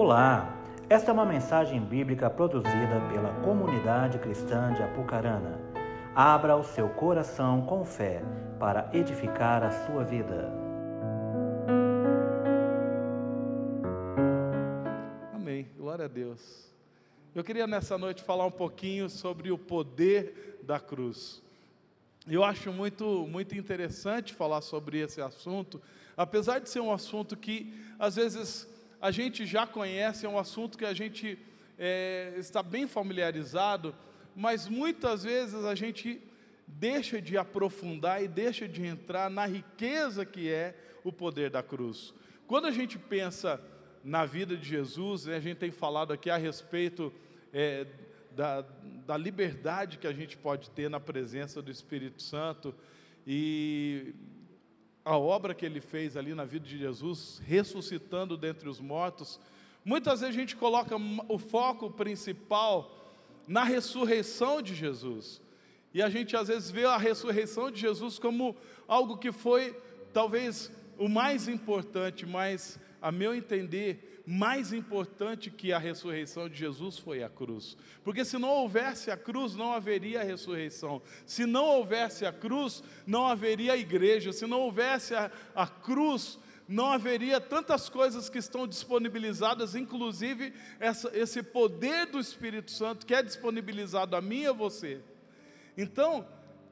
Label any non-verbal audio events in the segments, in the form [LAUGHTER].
Olá, esta é uma mensagem bíblica produzida pela comunidade cristã de Apucarana. Abra o seu coração com fé para edificar a sua vida. Amém. Glória a Deus. Eu queria nessa noite falar um pouquinho sobre o poder da cruz. Eu acho muito, muito interessante falar sobre esse assunto, apesar de ser um assunto que às vezes a gente já conhece, é um assunto que a gente é, está bem familiarizado, mas muitas vezes a gente deixa de aprofundar e deixa de entrar na riqueza que é o poder da cruz. Quando a gente pensa na vida de Jesus, né, a gente tem falado aqui a respeito é, da, da liberdade que a gente pode ter na presença do Espírito Santo e a obra que ele fez ali na vida de Jesus, ressuscitando dentre os mortos. Muitas vezes a gente coloca o foco principal na ressurreição de Jesus. E a gente às vezes vê a ressurreição de Jesus como algo que foi talvez o mais importante, mas a meu entender, mais importante que a ressurreição de Jesus foi a cruz. Porque se não houvesse a cruz, não haveria a ressurreição. Se não houvesse a cruz, não haveria a igreja. Se não houvesse a, a cruz, não haveria tantas coisas que estão disponibilizadas, inclusive essa, esse poder do Espírito Santo que é disponibilizado a mim e a você. Então,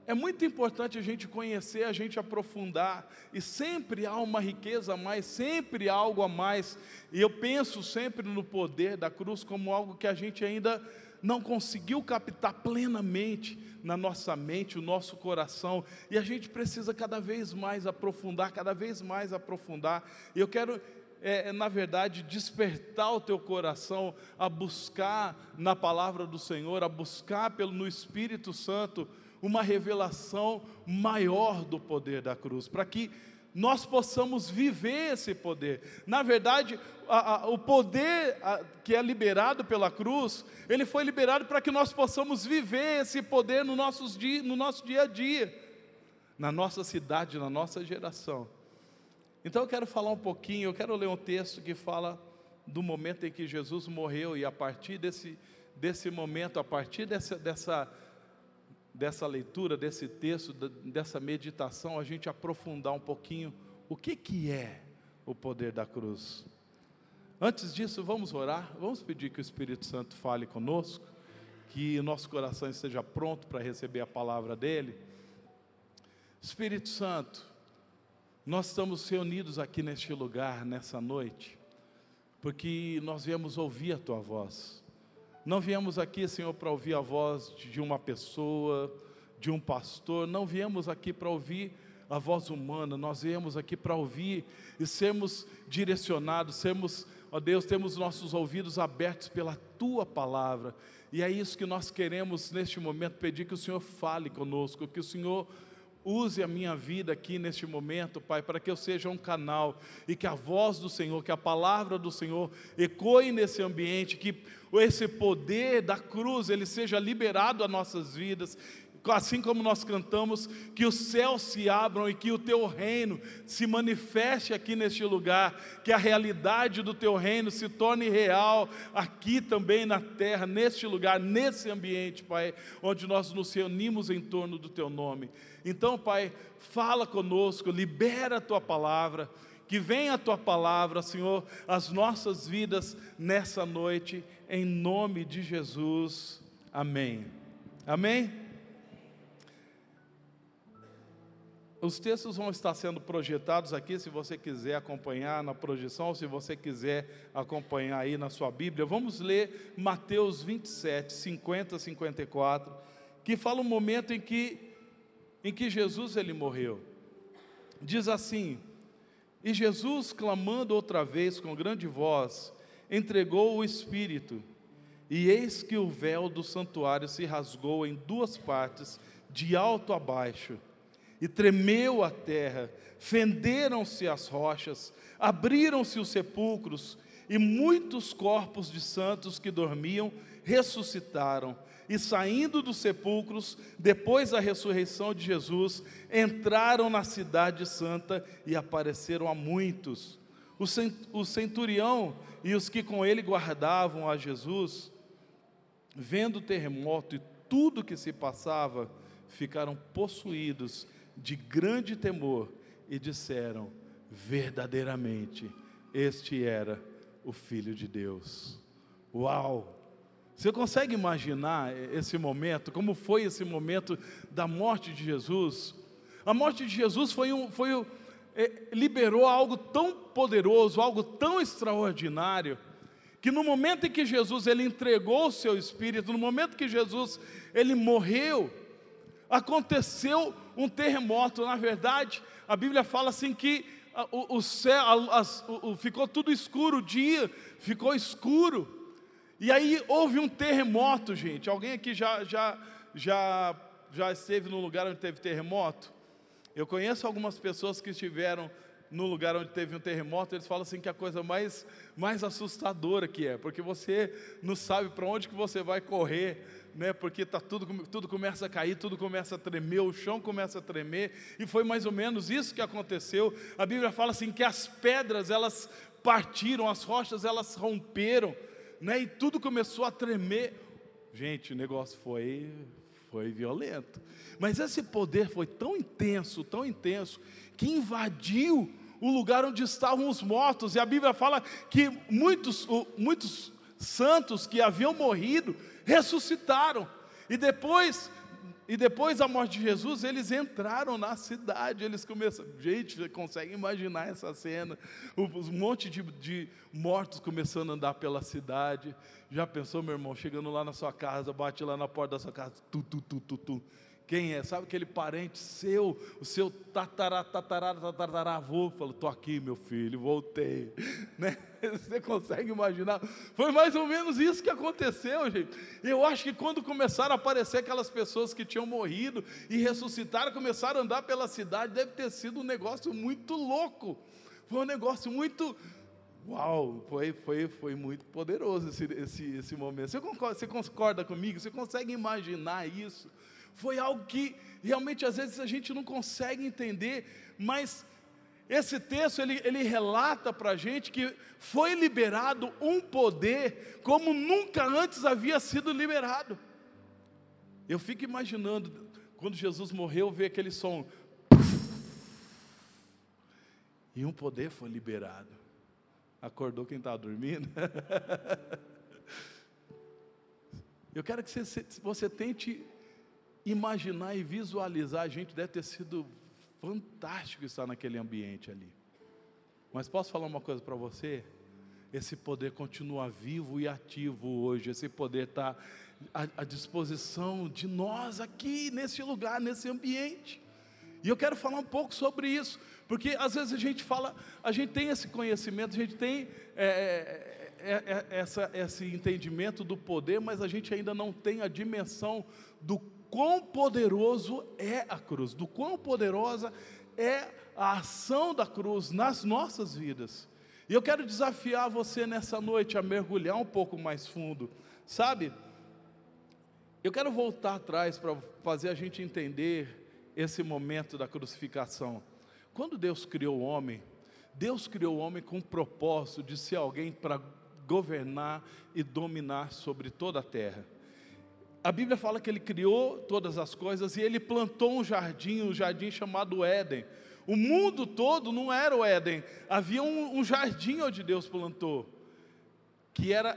é muito importante a gente conhecer, a gente aprofundar, e sempre há uma riqueza a mais, sempre algo a mais, e eu penso sempre no poder da cruz como algo que a gente ainda não conseguiu captar plenamente na nossa mente, o nosso coração, e a gente precisa cada vez mais aprofundar, cada vez mais aprofundar, e eu quero é, é, na verdade, despertar o teu coração a buscar na palavra do Senhor, a buscar pelo, no Espírito Santo uma revelação maior do poder da cruz, para que nós possamos viver esse poder. Na verdade, a, a, o poder a, que é liberado pela cruz, ele foi liberado para que nós possamos viver esse poder no, nossos dia, no nosso dia a dia, na nossa cidade, na nossa geração. Então eu quero falar um pouquinho, eu quero ler um texto que fala do momento em que Jesus morreu, e a partir desse, desse momento, a partir dessa, dessa dessa leitura, desse texto, dessa meditação, a gente aprofundar um pouquinho o que, que é o poder da cruz. Antes disso, vamos orar, vamos pedir que o Espírito Santo fale conosco, que o nosso coração esteja pronto para receber a palavra dele. Espírito Santo, nós estamos reunidos aqui neste lugar, nessa noite, porque nós viemos ouvir a tua voz. Não viemos aqui, Senhor, para ouvir a voz de uma pessoa, de um pastor, não viemos aqui para ouvir a voz humana, nós viemos aqui para ouvir e sermos direcionados, sermos, ó Deus, temos nossos ouvidos abertos pela tua palavra, e é isso que nós queremos neste momento pedir que o Senhor fale conosco, que o Senhor Use a minha vida aqui neste momento, Pai, para que eu seja um canal e que a voz do Senhor, que a palavra do Senhor ecoe nesse ambiente, que esse poder da cruz ele seja liberado a nossas vidas assim como nós cantamos, que os céus se abram e que o teu reino se manifeste aqui neste lugar, que a realidade do teu reino se torne real aqui também na terra, neste lugar, nesse ambiente, Pai, onde nós nos reunimos em torno do teu nome. Então, Pai, fala conosco, libera a tua palavra, que venha a tua palavra, Senhor, as nossas vidas nessa noite, em nome de Jesus. Amém. Amém. Os textos vão estar sendo projetados aqui, se você quiser acompanhar na projeção, se você quiser acompanhar aí na sua Bíblia. Vamos ler Mateus 27, 50 54, que fala um momento em que, em que Jesus ele morreu. Diz assim: E Jesus, clamando outra vez com grande voz, entregou o Espírito, e eis que o véu do santuário se rasgou em duas partes, de alto a baixo e tremeu a terra, fenderam-se as rochas, abriram-se os sepulcros, e muitos corpos de santos que dormiam ressuscitaram, e saindo dos sepulcros, depois da ressurreição de Jesus, entraram na cidade santa e apareceram a muitos. O centurião e os que com ele guardavam a Jesus, vendo o terremoto e tudo que se passava, ficaram possuídos de grande temor e disseram: verdadeiramente, este era o Filho de Deus. Uau! Você consegue imaginar esse momento? Como foi esse momento da morte de Jesus? A morte de Jesus foi um, foi um, é, liberou algo tão poderoso, algo tão extraordinário, que no momento em que Jesus ele entregou o seu espírito, no momento que Jesus ele morreu, aconteceu um terremoto. Na verdade, a Bíblia fala assim que o, o céu, as, o, ficou tudo escuro, o dia ficou escuro. E aí houve um terremoto, gente. Alguém aqui já, já, já, já esteve num lugar onde teve terremoto? Eu conheço algumas pessoas que estiveram no lugar onde teve um terremoto, eles falam assim que a coisa mais, mais assustadora que é, porque você não sabe para onde que você vai correr, né? Porque tá tudo, tudo começa a cair, tudo começa a tremer, o chão começa a tremer, e foi mais ou menos isso que aconteceu. A Bíblia fala assim que as pedras elas partiram, as rochas elas romperam, né? E tudo começou a tremer. Gente, o negócio foi foi violento. Mas esse poder foi tão intenso, tão intenso, que invadiu o lugar onde estavam os mortos. E a Bíblia fala que muitos, muitos santos que haviam morrido ressuscitaram. E depois e depois da morte de Jesus, eles entraram na cidade, eles começaram. Gente, você consegue imaginar essa cena? Um monte de, de, mortos começando a andar pela cidade. Já pensou, meu irmão, chegando lá na sua casa, bate lá na porta da sua casa, tu, tu, tu, tu, tu. Quem é? Sabe aquele parente seu, o seu tatará, tatará, tataravô? Falou, estou aqui, meu filho, voltei. [LAUGHS] Né? Você consegue imaginar? Foi mais ou menos isso que aconteceu, gente. Eu acho que quando começaram a aparecer aquelas pessoas que tinham morrido e ressuscitaram, começaram a andar pela cidade, deve ter sido um negócio muito louco. Foi um negócio muito, Uau, foi, foi, foi muito poderoso esse, esse, esse momento. Você concorda, você concorda comigo? Você consegue imaginar isso? Foi algo que realmente às vezes a gente não consegue entender, mas esse texto ele, ele relata para a gente que foi liberado um poder como nunca antes havia sido liberado. Eu fico imaginando, quando Jesus morreu, ver aquele som, e um poder foi liberado. Acordou quem estava dormindo? [LAUGHS] Eu quero que você, você tente imaginar e visualizar, a gente deve ter sido fantástico estar naquele ambiente ali. Mas posso falar uma coisa para você? Esse poder continua vivo e ativo hoje, esse poder está à, à disposição de nós aqui, nesse lugar, nesse ambiente. E eu quero falar um pouco sobre isso, porque às vezes a gente fala, a gente tem esse conhecimento, a gente tem é, é, é, essa, esse entendimento do poder, mas a gente ainda não tem a dimensão do quão poderoso é a cruz, do quão poderosa é a ação da cruz nas nossas vidas. E eu quero desafiar você nessa noite a mergulhar um pouco mais fundo, sabe? Eu quero voltar atrás para fazer a gente entender esse momento da crucificação. Quando Deus criou o homem, Deus criou o homem com o propósito de ser alguém para governar e dominar sobre toda a terra a Bíblia fala que ele criou todas as coisas e ele plantou um jardim, um jardim chamado Éden. O mundo todo não era o Éden, havia um, um jardim onde Deus plantou, que era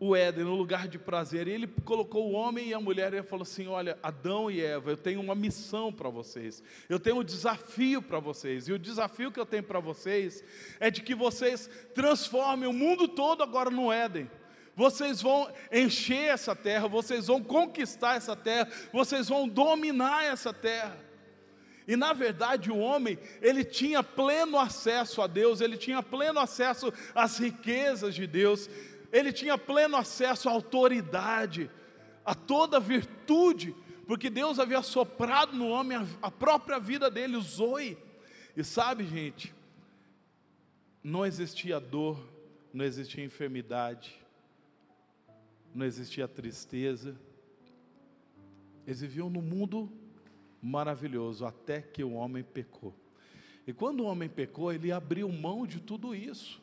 o Éden, no lugar de prazer. E ele colocou o homem e a mulher e falou assim: Olha, Adão e Eva, eu tenho uma missão para vocês, eu tenho um desafio para vocês, e o desafio que eu tenho para vocês é de que vocês transformem o mundo todo agora no Éden vocês vão encher essa terra, vocês vão conquistar essa terra, vocês vão dominar essa terra. E na verdade o homem, ele tinha pleno acesso a Deus, ele tinha pleno acesso às riquezas de Deus, ele tinha pleno acesso à autoridade, a toda virtude, porque Deus havia soprado no homem a, própria vida dele, o Zoe. E sabe, gente, não existia dor, não existia enfermidade, não existia tristeza. Eles viviam num mundo maravilhoso até que o homem pecou. E quando o homem pecou, ele abriu mão de tudo isso.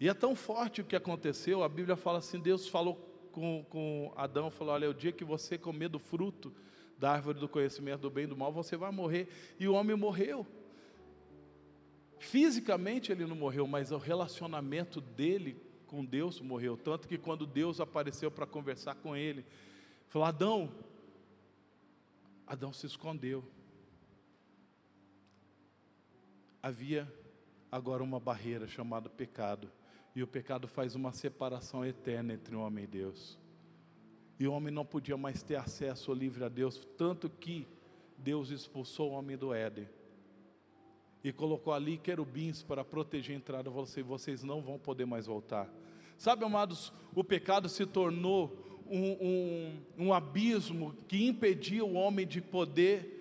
E é tão forte o que aconteceu, a Bíblia fala assim: Deus falou com, com Adão, falou: Olha, o dia que você comer do fruto da árvore do conhecimento do bem e do mal, você vai morrer. E o homem morreu. Fisicamente ele não morreu, mas o relacionamento dele com Deus morreu. Tanto que quando Deus apareceu para conversar com ele, falou: Adão, Adão se escondeu. Havia agora uma barreira chamada pecado. E o pecado faz uma separação eterna entre o homem e Deus. E o homem não podia mais ter acesso livre a Deus, tanto que Deus expulsou o homem do Éden. E colocou ali querubins para proteger a entrada. Falou assim: vocês não vão poder mais voltar. Sabe, amados, o pecado se tornou um, um, um abismo que impedia o homem de poder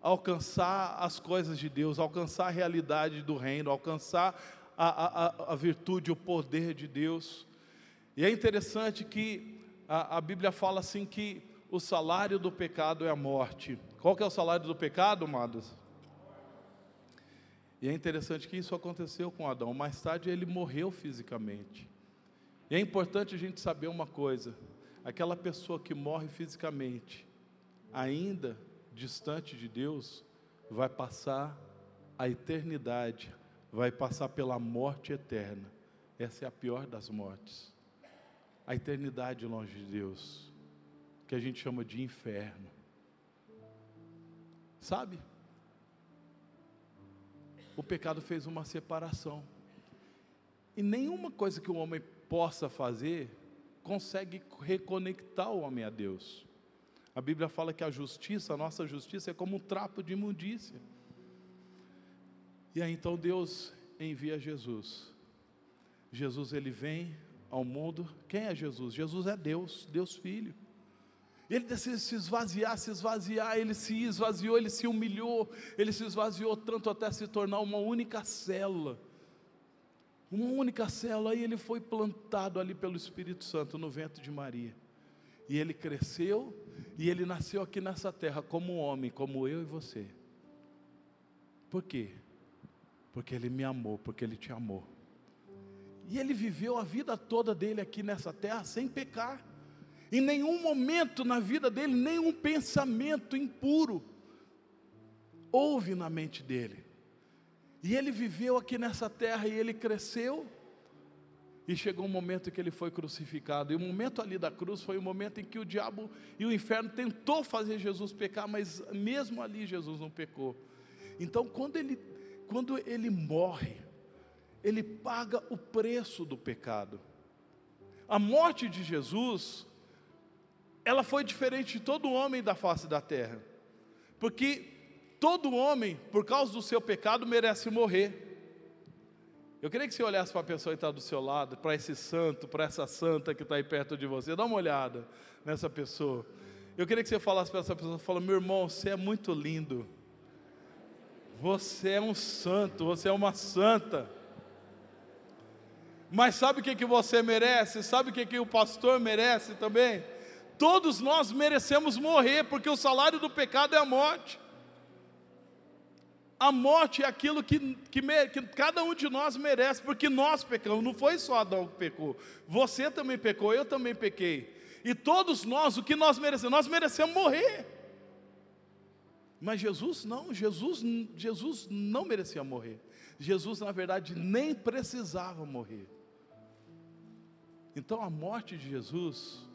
alcançar as coisas de Deus, alcançar a realidade do reino, alcançar a, a, a virtude, o poder de Deus. E é interessante que a, a Bíblia fala assim que o salário do pecado é a morte. Qual que é o salário do pecado, amados? E é interessante que isso aconteceu com Adão. Mais tarde ele morreu fisicamente. E é importante a gente saber uma coisa: aquela pessoa que morre fisicamente, ainda distante de Deus, vai passar a eternidade, vai passar pela morte eterna. Essa é a pior das mortes. A eternidade longe de Deus, que a gente chama de inferno. Sabe? O pecado fez uma separação. E nenhuma coisa que o homem possa fazer, consegue reconectar o homem a Deus. A Bíblia fala que a justiça, a nossa justiça, é como um trapo de imundícia. E aí então Deus envia Jesus. Jesus ele vem ao mundo. Quem é Jesus? Jesus é Deus, Deus Filho. Ele decide se esvaziar, se esvaziar, ele se esvaziou, ele se humilhou, ele se esvaziou tanto até se tornar uma única célula uma única célula, e ele foi plantado ali pelo Espírito Santo no ventre de Maria. E ele cresceu, e ele nasceu aqui nessa terra como homem, como eu e você. Por quê? Porque ele me amou, porque ele te amou. E ele viveu a vida toda dele aqui nessa terra sem pecar. Em nenhum momento na vida dele, nenhum pensamento impuro houve na mente dele. E ele viveu aqui nessa terra e ele cresceu. E chegou um momento em que ele foi crucificado. E o momento ali da cruz foi o momento em que o diabo e o inferno tentou fazer Jesus pecar, mas mesmo ali Jesus não pecou. Então, quando ele, quando ele morre, ele paga o preço do pecado. A morte de Jesus, ela foi diferente de todo homem da face da terra. Porque todo homem, por causa do seu pecado, merece morrer. Eu queria que você olhasse para a pessoa que está do seu lado, para esse santo, para essa santa que está aí perto de você. Dá uma olhada nessa pessoa. Eu queria que você falasse para essa pessoa, fala, meu irmão, você é muito lindo. Você é um santo, você é uma santa. Mas sabe o que, que você merece? Sabe o que, que o pastor merece também? Todos nós merecemos morrer, porque o salário do pecado é a morte. A morte é aquilo que, que, que, cada um de nós merece, porque nós pecamos, não foi só Adão que pecou, você também pecou, eu também pequei, e todos nós, o que nós merecemos? Nós merecemos morrer, mas Jesus não, Jesus, Jesus não merecia morrer, Jesus na verdade nem precisava morrer, então a morte de Jesus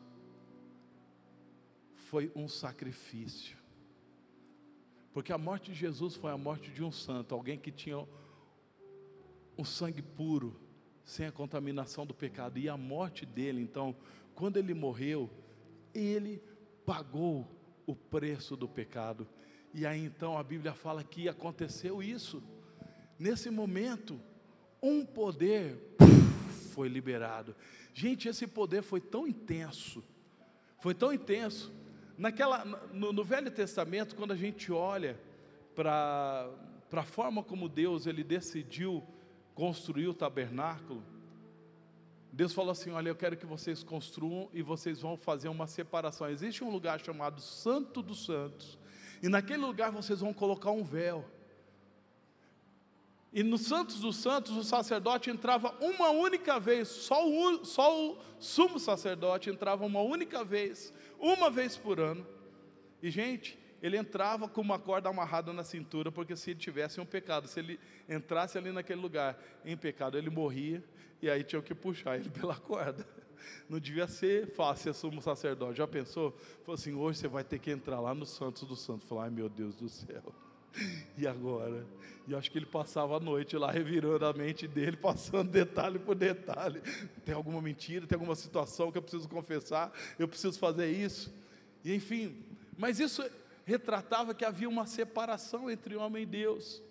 foi um sacrifício, porque a morte de Jesus foi a morte de um santo, alguém que tinha um sangue puro, sem a contaminação do pecado. E a morte dele, então, quando ele morreu, ele pagou o preço do pecado. E aí então a Bíblia fala que aconteceu isso. Nesse momento, um poder foi liberado. Gente, esse poder foi tão intenso, foi tão intenso, Naquela, no, no Velho Testamento, quando a gente olha para a forma como Deus ele decidiu construir o tabernáculo, Deus falou assim: Olha, eu quero que vocês construam e vocês vão fazer uma separação. Existe um lugar chamado Santo dos Santos, e naquele lugar vocês vão colocar um véu. E no Santos dos Santos, o sacerdote entrava uma única vez, só o, só o sumo sacerdote entrava uma única vez, uma vez por ano. E, gente, ele entrava com uma corda amarrada na cintura, porque se ele tivesse um pecado, se ele entrasse ali naquele lugar em pecado, ele morria, e aí tinham que puxar ele pela [LAUGHS] corda. Não devia ser fácil ser sumo sacerdote. Já pensou? Falou assim: hoje você vai ter que entrar lá no Santos do Santos. Falou: ai meu Deus do céu. [LAUGHS] E agora? E acho que ele passava a noite lá revirando a mente dele, [LAUGHS] passando detalhe por detalhe. Tem alguma mentira, tem alguma situação que eu preciso confessar, eu preciso fazer isso. E enfim, mas isso retratava que havia uma separação entre homem e Deus.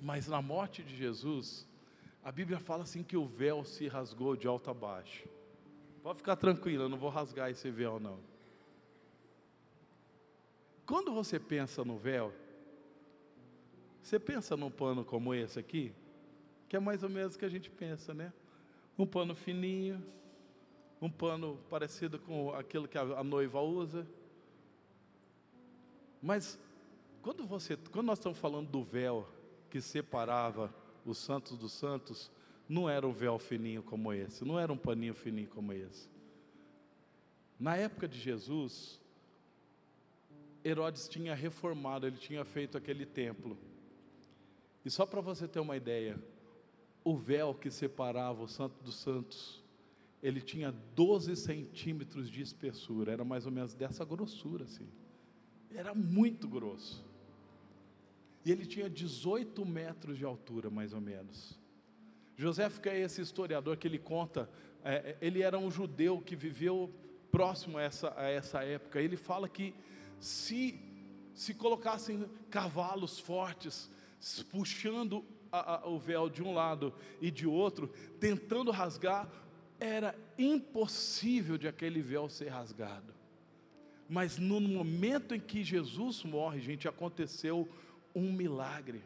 Mas na morte de Jesus, a Bíblia fala assim que o véu se rasgou de alto a baixo. Pode ficar tranquilo, eu não vou rasgar esse véu não. Quando você pensa no véu, você pensa num pano como esse aqui, que é mais ou menos o que a gente pensa, né? Um pano fininho, um pano parecido com aquilo que a noiva usa. Mas quando você, quando nós estamos falando do véu que separava os santos dos santos, não era um véu fininho como esse, não era um paninho fininho como esse. Na época de Jesus, Herodes tinha reformado, ele tinha feito aquele templo. E só para você ter uma ideia, o véu que separava o Santo dos Santos, ele tinha 12 centímetros de espessura, era mais ou menos dessa grossura assim. Era muito grosso. E ele tinha 18 metros de altura, mais ou menos. José é esse historiador que ele conta, é, é, ele era um judeu que viveu próximo a essa, a essa época. Ele fala que se, se colocassem cavalos fortes, puxando a, a, o véu de um lado e de outro, tentando rasgar, era impossível de aquele véu ser rasgado. Mas no momento em que Jesus morre, gente, aconteceu um milagre.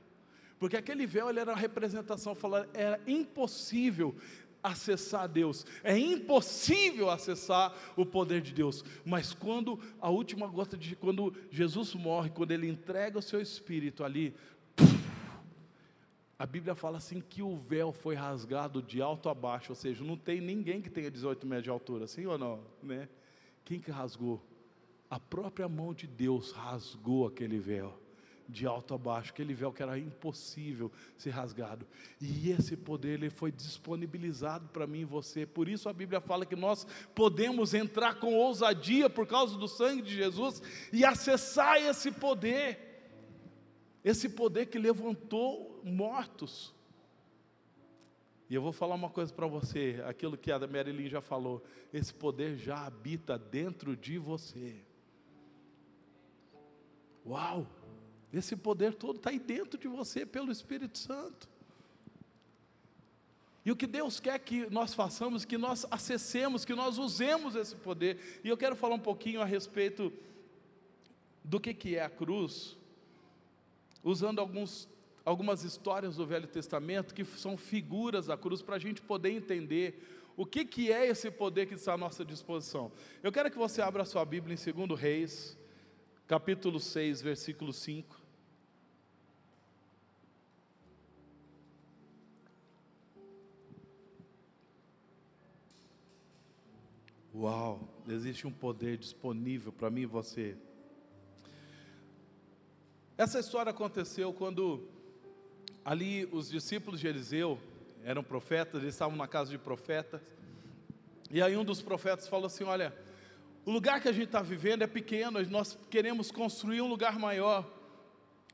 Porque aquele véu ele era uma representação, falando, era impossível acessar Deus, é impossível acessar o poder de Deus. Mas quando a última gota de quando Jesus morre, quando ele entrega o seu espírito ali, a Bíblia fala assim que o véu foi rasgado de alto a baixo, ou seja, não tem ninguém que tenha 18 metros de altura, sim ou não? Né? Quem que rasgou? A própria mão de Deus rasgou aquele véu, de alto a baixo, aquele véu que era impossível ser rasgado. E esse poder ele foi disponibilizado para mim e você. Por isso a Bíblia fala que nós podemos entrar com ousadia por causa do sangue de Jesus e acessar esse poder. Esse poder que levantou mortos. E eu vou falar uma coisa para você, aquilo que a Marilyn já falou, esse poder já habita dentro de você. Uau! Esse poder todo está aí dentro de você pelo Espírito Santo. E o que Deus quer que nós façamos, que nós acessemos, que nós usemos esse poder. E eu quero falar um pouquinho a respeito do que, que é a cruz, usando alguns, algumas histórias do Velho Testamento que são figuras da cruz para a gente poder entender o que, que é esse poder que está à nossa disposição. Eu quero que você abra a sua Bíblia em 2 Reis, capítulo 6, versículo 5. Uau, existe um poder disponível para mim e você. Essa história aconteceu quando ali os discípulos de Eliseu eram profetas, eles estavam na casa de profetas. E aí um dos profetas falou assim: Olha, o lugar que a gente está vivendo é pequeno, nós queremos construir um lugar maior.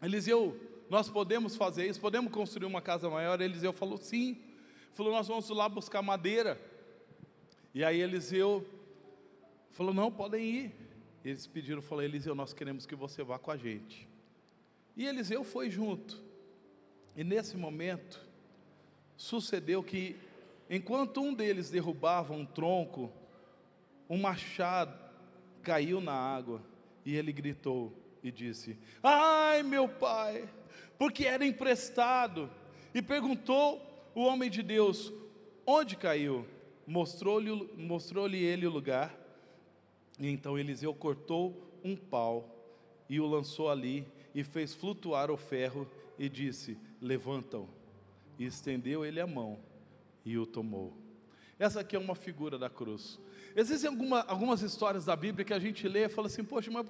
Eliseu, nós podemos fazer isso, podemos construir uma casa maior? Eliseu falou: Sim. Falou: Nós vamos lá buscar madeira. E aí Eliseu falou: Não, podem ir. Eles pediram, falou: Eliseu, nós queremos que você vá com a gente. E Eliseu foi junto. E nesse momento, sucedeu que, enquanto um deles derrubava um tronco, um machado caiu na água e ele gritou e disse: Ai, meu pai, porque era emprestado. E perguntou o homem de Deus: Onde caiu? Mostrou-lhe mostrou ele o lugar. E então Eliseu cortou um pau e o lançou ali e fez flutuar o ferro e disse: Levantam. e estendeu ele a mão e o tomou. Essa aqui é uma figura da cruz. Existem alguma, algumas histórias da Bíblia que a gente lê e fala assim, poxa, mas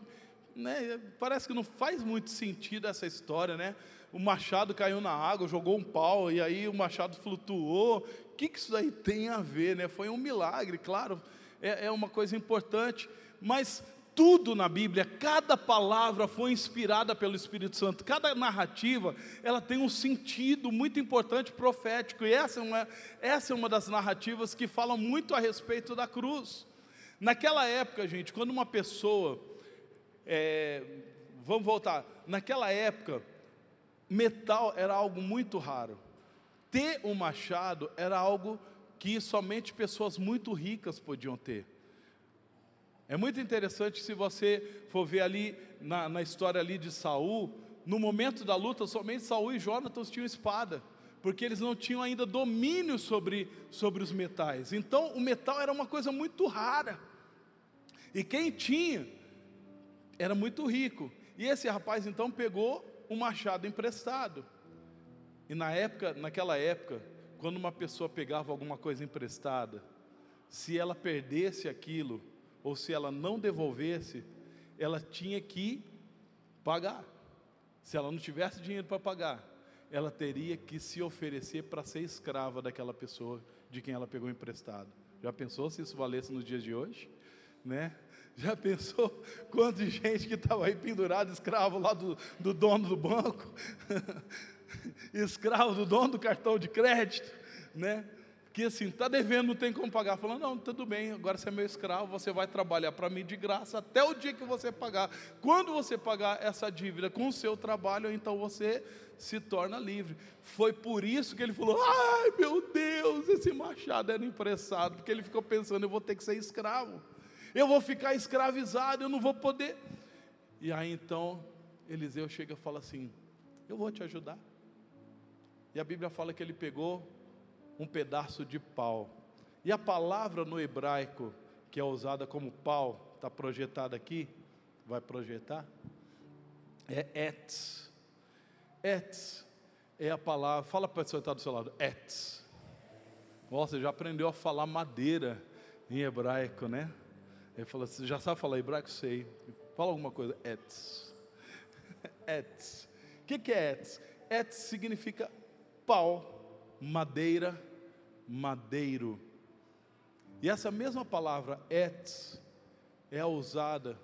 né, parece que não faz muito sentido essa história, né? O machado caiu na água, jogou um pau e aí o machado flutuou. O que, que isso aí tem a ver, né? Foi um milagre, claro, é, é uma coisa importante, mas tudo na Bíblia, cada palavra foi inspirada pelo Espírito Santo, cada narrativa, ela tem um sentido muito importante profético, e essa é uma, essa é uma das narrativas que falam muito a respeito da cruz. Naquela época, gente, quando uma pessoa, é, vamos voltar, naquela época, metal era algo muito raro, ter um machado era algo que somente pessoas muito ricas podiam ter. É muito interessante se você for ver ali na, na história ali de Saul, no momento da luta, somente Saul e Jonatas tinham espada, porque eles não tinham ainda domínio sobre, sobre os metais. Então o metal era uma coisa muito rara. E quem tinha era muito rico. E esse rapaz então pegou um machado emprestado. E na época, naquela época, quando uma pessoa pegava alguma coisa emprestada, se ela perdesse aquilo, ou se ela não devolvesse, ela tinha que pagar. Se ela não tivesse dinheiro para pagar, ela teria que se oferecer para ser escrava daquela pessoa de quem ela pegou emprestado. Já pensou se isso valesse nos dias de hoje? Né? Já pensou [LAUGHS] quanto de gente que estava aí pendurado, escravo lá do, do dono do banco, [LAUGHS] escravo do dono do cartão de crédito, né? Que assim, está devendo, não tem como pagar. Falando, não, tudo bem, agora você é meu escravo, você vai trabalhar para mim de graça até o dia que você pagar. Quando você pagar essa dívida com o seu trabalho, então você se torna livre. Foi por isso que ele falou: ai meu Deus, esse machado era emprestado, porque ele ficou pensando, eu vou ter que ser escravo, eu vou ficar escravizado, eu não vou poder. E aí então Eliseu chega e fala assim: eu vou te ajudar. E a Bíblia fala que ele pegou um pedaço de pau. E a palavra no hebraico, que é usada como pau, está projetada aqui, vai projetar, é etz. Etz é a palavra, fala para a pessoa que está do seu lado, etz. Você já aprendeu a falar madeira em hebraico, né? Ele falou, você já sabe falar hebraico? Sei. Fala alguma coisa, etz. [LAUGHS] etz. O que, que é etz? Etz significa pau madeira, madeiro. E essa mesma palavra etz é usada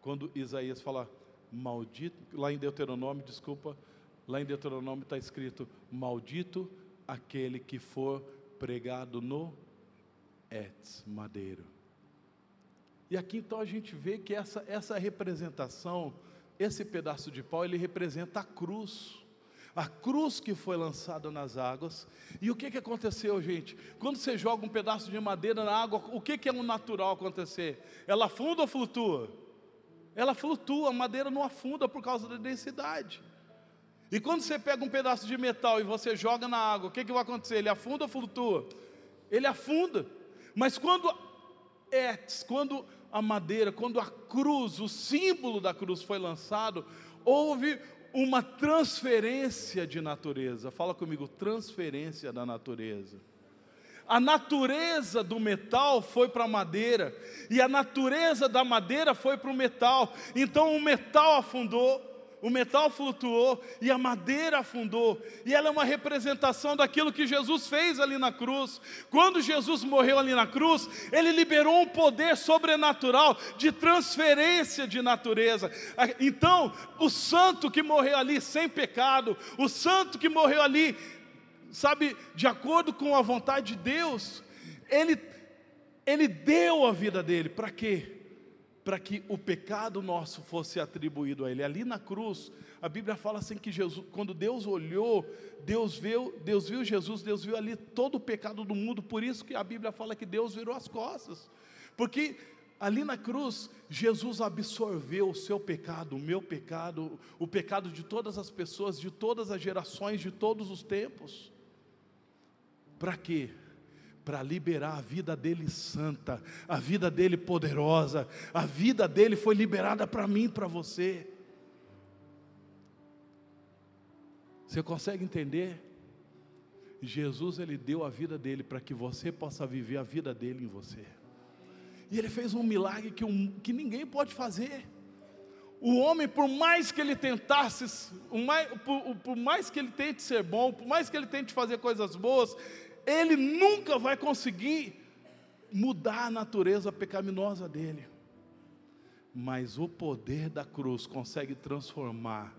quando Isaías fala maldito, lá em Deuteronômio, desculpa, lá em Deuteronômio está escrito: maldito aquele que for pregado no etz, madeiro. E aqui então a gente vê que essa, essa representação, esse pedaço de pau, ele representa a cruz a cruz que foi lançada nas águas. E o que, que aconteceu, gente? Quando você joga um pedaço de madeira na água, o que, que é um natural acontecer? Ela afunda ou flutua? Ela flutua, a madeira não afunda por causa da densidade. E quando você pega um pedaço de metal e você joga na água, o que, que vai acontecer? Ele afunda ou flutua? Ele afunda. Mas quando é, quando a madeira, quando a cruz, o símbolo da cruz foi lançado, houve uma transferência de natureza. Fala comigo, transferência da natureza. A natureza do metal foi para a madeira, e a natureza da madeira foi para o metal. Então o metal afundou, o metal flutuou e a madeira afundou, e ela é uma representação daquilo que Jesus fez ali na cruz. Quando Jesus morreu ali na cruz, ele liberou um poder sobrenatural de transferência de natureza. Então, o santo que morreu ali sem pecado, o santo que morreu ali, sabe, de acordo com a vontade de Deus, ele, ele deu a vida dele, para quê? Para que o pecado nosso fosse atribuído a Ele. Ali na cruz, a Bíblia fala assim que Jesus, quando Deus olhou, Deus viu, Deus viu Jesus, Deus viu ali todo o pecado do mundo. Por isso que a Bíblia fala que Deus virou as costas, porque ali na cruz Jesus absorveu o seu pecado, o meu pecado, o pecado de todas as pessoas, de todas as gerações, de todos os tempos. Para quê? Para liberar a vida dele santa, a vida dele poderosa, a vida dele foi liberada para mim, para você. Você consegue entender? Jesus ele deu a vida dele para que você possa viver a vida dele em você. E ele fez um milagre que, um, que ninguém pode fazer. O homem, por mais que ele tentasse, por, por mais que ele tente ser bom, por mais que ele tente fazer coisas boas, ele nunca vai conseguir mudar a natureza pecaminosa dele. Mas o poder da cruz consegue transformar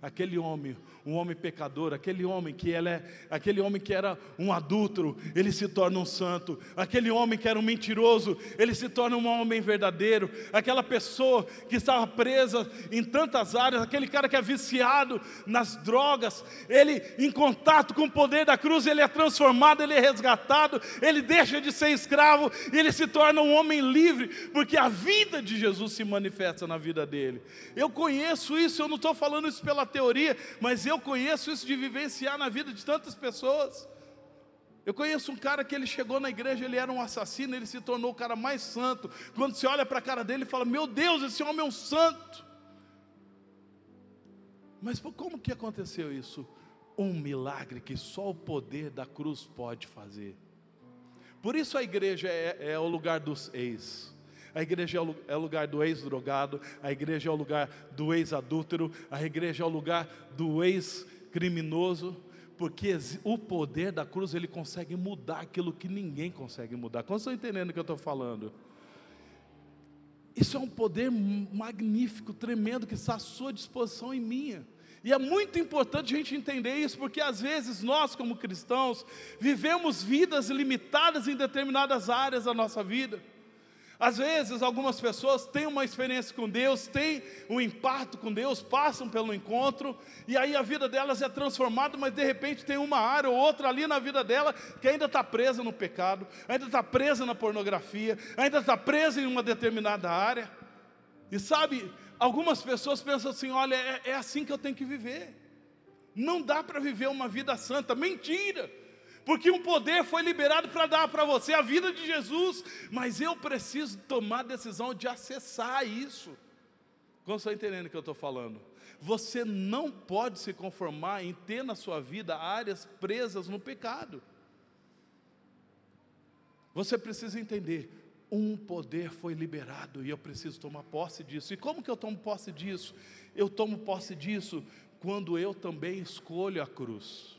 aquele homem, um homem pecador, aquele homem que é, aquele homem que era um adúltero, ele se torna um santo. Aquele homem que era um mentiroso, ele se torna um homem verdadeiro. Aquela pessoa que estava presa em tantas áreas, aquele cara que é viciado nas drogas, ele em contato com o poder da cruz, ele é transformado, ele é resgatado, ele deixa de ser escravo ele se torna um homem livre, porque a vida de Jesus se manifesta na vida dele. Eu conheço isso, eu não estou falando isso pela teoria, mas eu conheço isso de vivenciar na vida de tantas pessoas. Eu conheço um cara que ele chegou na igreja, ele era um assassino, ele se tornou o cara mais santo. Quando você olha para a cara dele fala: Meu Deus, esse homem é um santo. Mas como que aconteceu isso? Um milagre que só o poder da cruz pode fazer. Por isso a igreja é, é o lugar dos ex. A igreja é o lugar do ex-drogado, a igreja é o lugar do ex-adúltero, a igreja é o lugar do ex-criminoso, porque o poder da cruz ele consegue mudar aquilo que ninguém consegue mudar. Como estão entendendo o que eu estou falando? Isso é um poder magnífico, tremendo, que está à sua disposição e minha. E é muito importante a gente entender isso, porque às vezes nós, como cristãos, vivemos vidas limitadas em determinadas áreas da nossa vida. Às vezes, algumas pessoas têm uma experiência com Deus, têm um impacto com Deus, passam pelo encontro, e aí a vida delas é transformada, mas de repente tem uma área ou outra ali na vida dela que ainda está presa no pecado, ainda está presa na pornografia, ainda está presa em uma determinada área. E sabe, algumas pessoas pensam assim: olha, é, é assim que eu tenho que viver. Não dá para viver uma vida santa. Mentira! Porque um poder foi liberado para dar para você a vida de Jesus, mas eu preciso tomar a decisão de acessar isso. Como está entendendo o que eu estou falando? Você não pode se conformar em ter na sua vida áreas presas no pecado. Você precisa entender, um poder foi liberado e eu preciso tomar posse disso. E como que eu tomo posse disso? Eu tomo posse disso quando eu também escolho a cruz.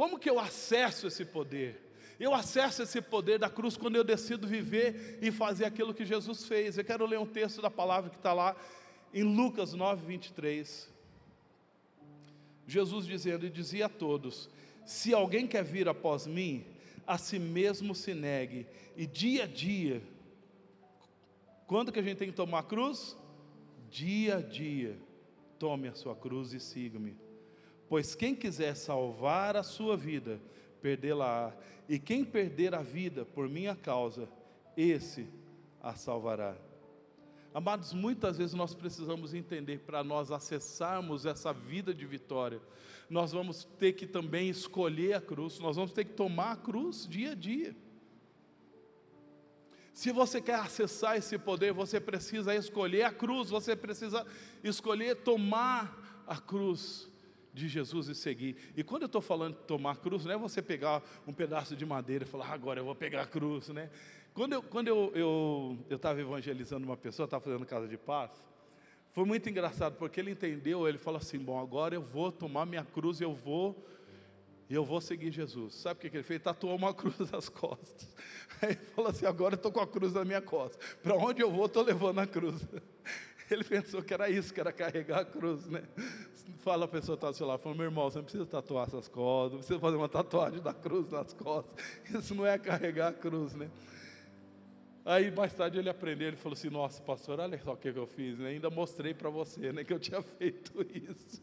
Como que eu acesso esse poder? Eu acesso esse poder da cruz quando eu decido viver e fazer aquilo que Jesus fez. Eu quero ler um texto da palavra que está lá em Lucas 9, 23. Jesus dizendo, e dizia a todos: Se alguém quer vir após mim, a si mesmo se negue, e dia a dia, quando que a gente tem que tomar a cruz? Dia a dia, tome a sua cruz e siga-me. Pois quem quiser salvar a sua vida, perdê-la-á. E quem perder a vida por minha causa, esse a salvará. Amados, muitas vezes nós precisamos entender para nós acessarmos essa vida de vitória, nós vamos ter que também escolher a cruz, nós vamos ter que tomar a cruz dia a dia. Se você quer acessar esse poder, você precisa escolher a cruz, você precisa escolher tomar a cruz de Jesus e seguir. E quando eu estou falando de tomar cruz, não é você pegar um pedaço de madeira e falar, ah, agora eu vou pegar a cruz, né? Quando eu quando eu eu estava evangelizando uma pessoa, estava fazendo casa de paz, foi muito engraçado porque ele entendeu, ele falou assim, bom, agora eu vou tomar minha cruz, eu vou e eu vou seguir Jesus. Sabe o que ele fez? Tatuou uma [LAUGHS] cruz nas costas. Aí ele falou assim: agora eu estou com a cruz na minha costa. Para onde eu vou, estou levando a cruz. [LAUGHS] Ele pensou que era isso, que era carregar a cruz, né? Fala a pessoa que está ao seu lado, fala, meu irmão, você não precisa tatuar essas costas, não precisa fazer uma tatuagem da cruz nas costas. [LAUGHS] Isso não é carregar a cruz, né? Aí mais tarde ele aprendeu, ele falou assim, nossa pastor, olha só o que eu fiz, né? ainda mostrei para você né, que eu tinha [LAUGHS] feito isso.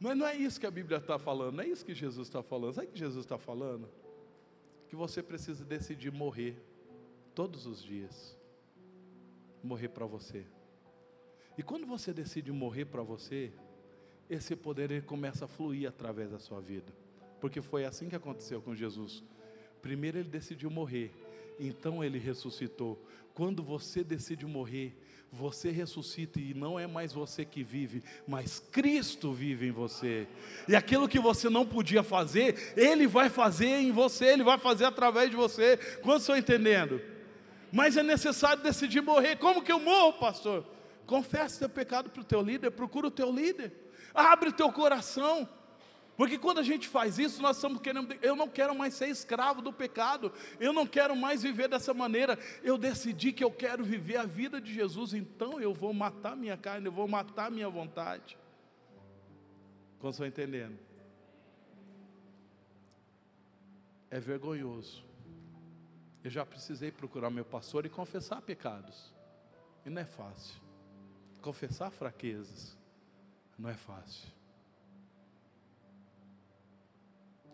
Mas não é isso que a Bíblia está falando, não é isso que Jesus está falando. Sabe o que Jesus está falando? Que você precisa decidir morrer todos os dias. Morrer para você. E quando você decide morrer para você, esse poder ele começa a fluir através da sua vida. Porque foi assim que aconteceu com Jesus. Primeiro ele decidiu morrer, então ele ressuscitou. Quando você decide morrer, você ressuscita e não é mais você que vive, mas Cristo vive em você. E aquilo que você não podia fazer, Ele vai fazer em você, Ele vai fazer através de você. Quantos estão entendendo? Mas é necessário decidir morrer. Como que eu morro, pastor? Confesse teu pecado para o teu líder, procura o teu líder, abre o teu coração. Porque quando a gente faz isso, nós estamos querendo, eu não quero mais ser escravo do pecado, eu não quero mais viver dessa maneira. Eu decidi que eu quero viver a vida de Jesus, então eu vou matar minha carne, eu vou matar minha vontade. Como estão entendendo? É vergonhoso. Eu já precisei procurar meu pastor e confessar pecados. E não é fácil. Confessar fraquezas não é fácil.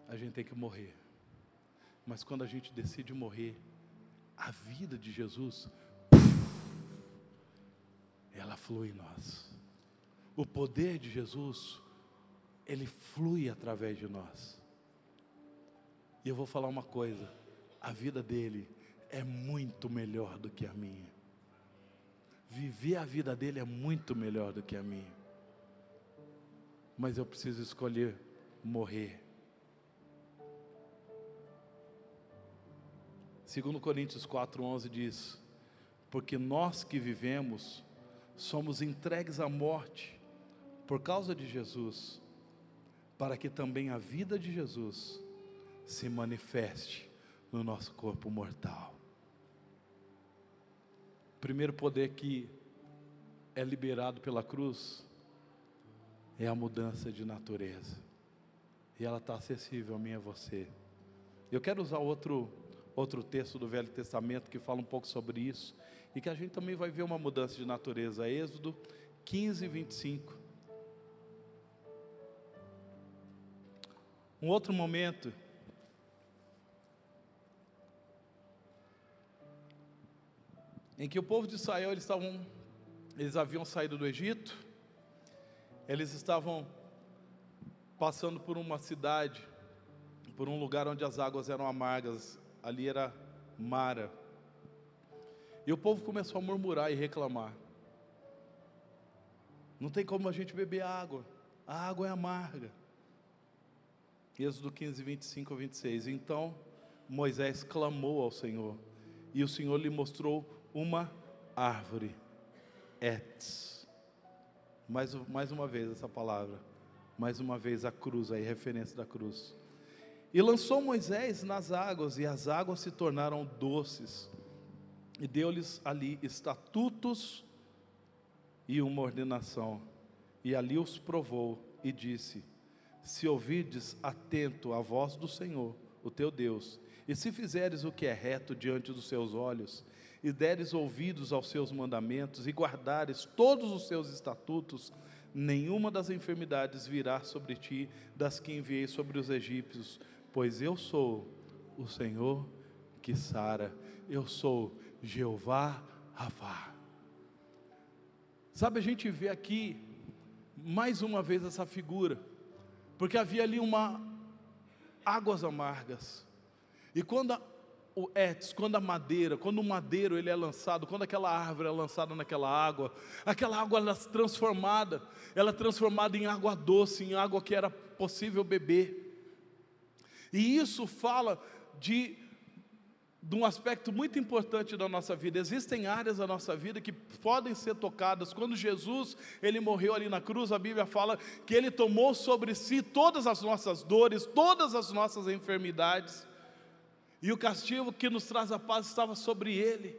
a gente tem que morrer. Mas quando a gente decide morrer, a vida de Jesus, ela flui em nós. O poder de Jesus, ele flui através de nós. E eu vou falar uma coisa: a vida dele é muito melhor do que a minha. Viver a vida dele é muito melhor do que a minha. Mas eu preciso escolher morrer Segundo Coríntios 4:11 diz: "Porque nós que vivemos somos entregues à morte por causa de Jesus, para que também a vida de Jesus se manifeste no nosso corpo mortal." Primeiro poder que é liberado pela cruz é a mudança de natureza. E ela está acessível a mim e a você. Eu quero usar outro outro texto do Velho Testamento que fala um pouco sobre isso, e que a gente também vai ver uma mudança de natureza. Êxodo 15, 25. Um outro momento. Em que o povo de Israel, eles estavam, eles haviam saído do Egito, eles estavam passando por uma cidade, por um lugar onde as águas eram amargas, ali era Mara. E o povo começou a murmurar e reclamar. Não tem como a gente beber água, a água é amarga. Êxodo 15, 25 a 26. Então Moisés clamou ao Senhor, e o Senhor lhe mostrou uma árvore, Etz. Mais, mais uma vez essa palavra, mais uma vez a cruz, aí referência da cruz. E lançou Moisés nas águas, e as águas se tornaram doces. E deu-lhes ali estatutos e uma ordenação. E ali os provou e disse: Se ouvirdes atento à voz do Senhor, o teu Deus, e se fizeres o que é reto diante dos seus olhos, e deres ouvidos aos seus mandamentos, e guardares todos os seus estatutos, nenhuma das enfermidades virá sobre ti, das que enviei sobre os egípcios, pois eu sou o Senhor que sara, eu sou Jeová Rafa. Sabe, a gente vê aqui mais uma vez essa figura, porque havia ali uma águas amargas. E quando o etes, quando a madeira, quando o madeiro ele é lançado, quando aquela árvore é lançada naquela água, aquela água ela é transformada, ela é transformada em água doce, em água que era possível beber. E isso fala de, de um aspecto muito importante da nossa vida. Existem áreas da nossa vida que podem ser tocadas. Quando Jesus ele morreu ali na cruz, a Bíblia fala que ele tomou sobre si todas as nossas dores, todas as nossas enfermidades. E o castigo que nos traz a paz estava sobre ele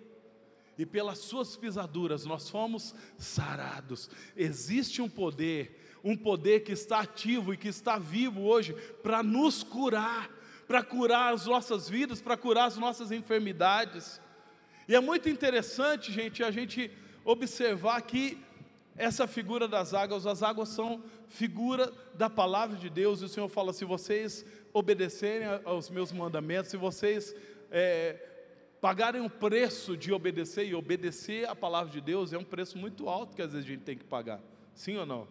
e pelas suas pisaduras nós fomos sarados. Existe um poder um poder que está ativo e que está vivo hoje para nos curar, para curar as nossas vidas, para curar as nossas enfermidades. E é muito interessante, gente, a gente observar que essa figura das águas, as águas são figura da palavra de Deus, e o Senhor fala: se vocês obedecerem aos meus mandamentos, se vocês é, pagarem o preço de obedecer, e obedecer a palavra de Deus é um preço muito alto que às vezes a gente tem que pagar, sim ou não?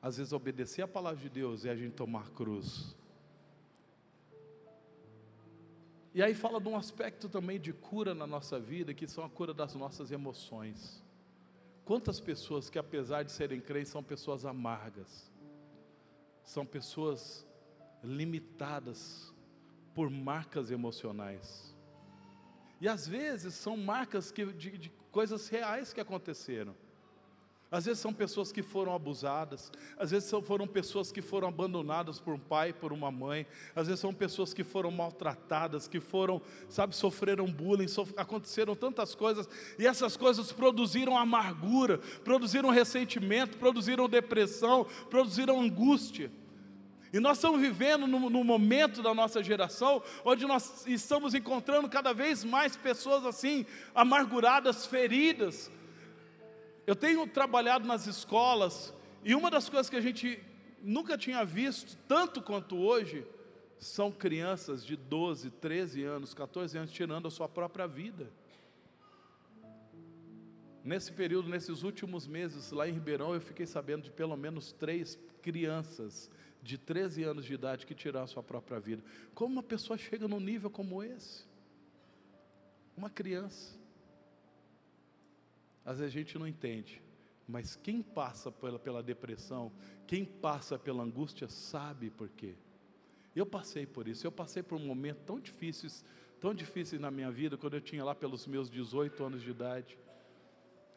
às vezes obedecer a palavra de Deus é a gente tomar cruz. E aí fala de um aspecto também de cura na nossa vida, que são a cura das nossas emoções. Quantas pessoas que, apesar de serem crentes, são pessoas amargas, são pessoas limitadas por marcas emocionais. E às vezes são marcas que, de, de coisas reais que aconteceram. Às vezes são pessoas que foram abusadas, às vezes foram pessoas que foram abandonadas por um pai, por uma mãe, às vezes são pessoas que foram maltratadas, que foram, sabe, sofreram bullying, sof aconteceram tantas coisas, e essas coisas produziram amargura, produziram ressentimento, produziram depressão, produziram angústia. E nós estamos vivendo num, momento da nossa geração onde nós estamos encontrando cada vez mais pessoas assim, amarguradas, feridas, eu tenho trabalhado nas escolas e uma das coisas que a gente nunca tinha visto, tanto quanto hoje, são crianças de 12, 13 anos, 14 anos tirando a sua própria vida. Nesse período, nesses últimos meses, lá em Ribeirão, eu fiquei sabendo de pelo menos três crianças de 13 anos de idade que tiraram a sua própria vida. Como uma pessoa chega num nível como esse? Uma criança. Às vezes a gente não entende, mas quem passa pela, pela depressão, quem passa pela angústia, sabe por quê. Eu passei por isso, eu passei por um momento tão difícil, tão difícil na minha vida, quando eu tinha lá pelos meus 18 anos de idade.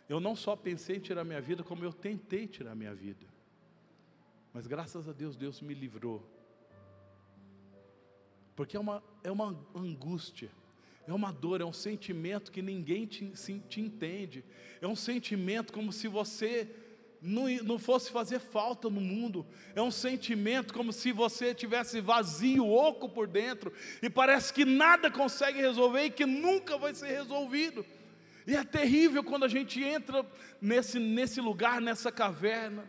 Eu não só pensei em tirar minha vida, como eu tentei tirar minha vida. Mas graças a Deus, Deus me livrou. Porque é uma, é uma angústia é uma dor, é um sentimento que ninguém te, te entende. É um sentimento como se você não, não fosse fazer falta no mundo. É um sentimento como se você tivesse vazio, oco por dentro, e parece que nada consegue resolver e que nunca vai ser resolvido. E é terrível quando a gente entra nesse, nesse lugar, nessa caverna.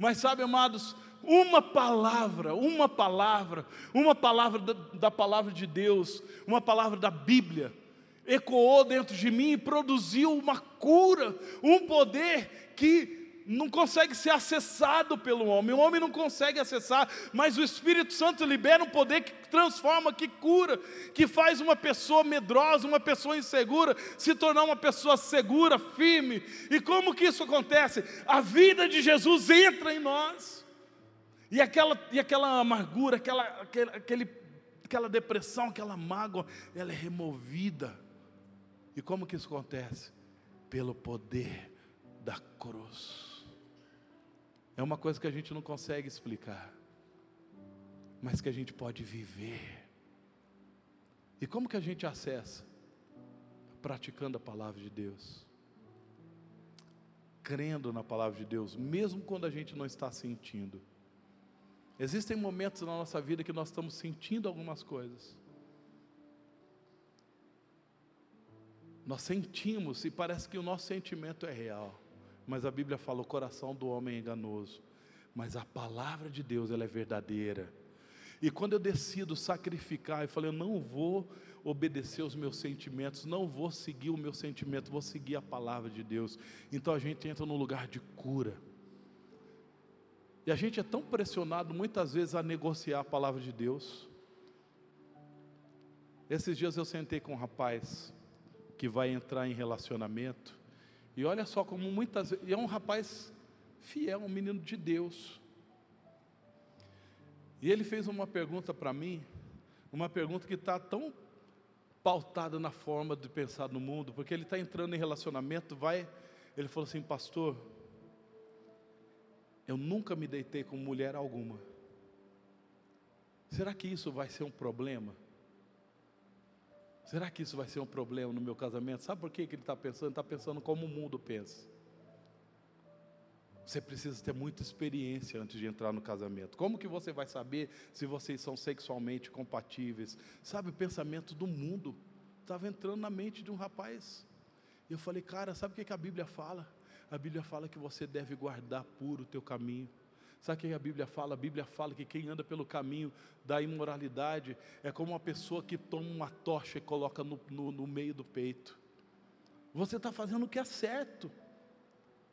Mas sabe, amados, uma palavra, uma palavra, uma palavra da, da, palavra de Deus, uma palavra da Bíblia, ecoou dentro de mim e produziu uma cura, um poder que não consegue ser acessado pelo homem, o homem não consegue acessar, mas o Espírito Santo libera um poder que transforma, que cura, que faz uma pessoa medrosa, uma pessoa insegura, se tornar uma pessoa segura, firme. E como que isso acontece? A vida de Jesus entra em nós. E aquela, e aquela amargura, aquela, aquele, aquele, aquela depressão, aquela mágoa, ela é removida. E como que isso acontece? Pelo poder da cruz. É uma coisa que a gente não consegue explicar, mas que a gente pode viver. E como que a gente acessa? Praticando a palavra de Deus. Crendo na palavra de Deus, mesmo quando a gente não está sentindo. Existem momentos na nossa vida que nós estamos sentindo algumas coisas. Nós sentimos e parece que o nosso sentimento é real. Mas a Bíblia fala: o coração do homem é enganoso. Mas a palavra de Deus ela é verdadeira. E quando eu decido sacrificar, eu falei: eu não vou obedecer os meus sentimentos, não vou seguir o meu sentimento, vou seguir a palavra de Deus. Então a gente entra num lugar de cura. E a gente é tão pressionado muitas vezes a negociar a palavra de Deus. Esses dias eu sentei com um rapaz que vai entrar em relacionamento. E olha só como muitas vezes. E é um rapaz fiel, um menino de Deus. E ele fez uma pergunta para mim, uma pergunta que está tão pautada na forma de pensar no mundo, porque ele está entrando em relacionamento, vai. Ele falou assim, pastor, eu nunca me deitei com mulher alguma. Será que isso vai ser um problema? Será que isso vai ser um problema no meu casamento? Sabe por que, que ele está pensando? Ele está pensando como o mundo pensa. Você precisa ter muita experiência antes de entrar no casamento. Como que você vai saber se vocês são sexualmente compatíveis? Sabe, o pensamento do mundo estava entrando na mente de um rapaz. Eu falei, cara, sabe o que, que a Bíblia fala? A Bíblia fala que você deve guardar puro o teu caminho. Sabe o que a Bíblia fala? A Bíblia fala que quem anda pelo caminho da imoralidade é como uma pessoa que toma uma tocha e coloca no, no, no meio do peito. Você está fazendo o que é certo.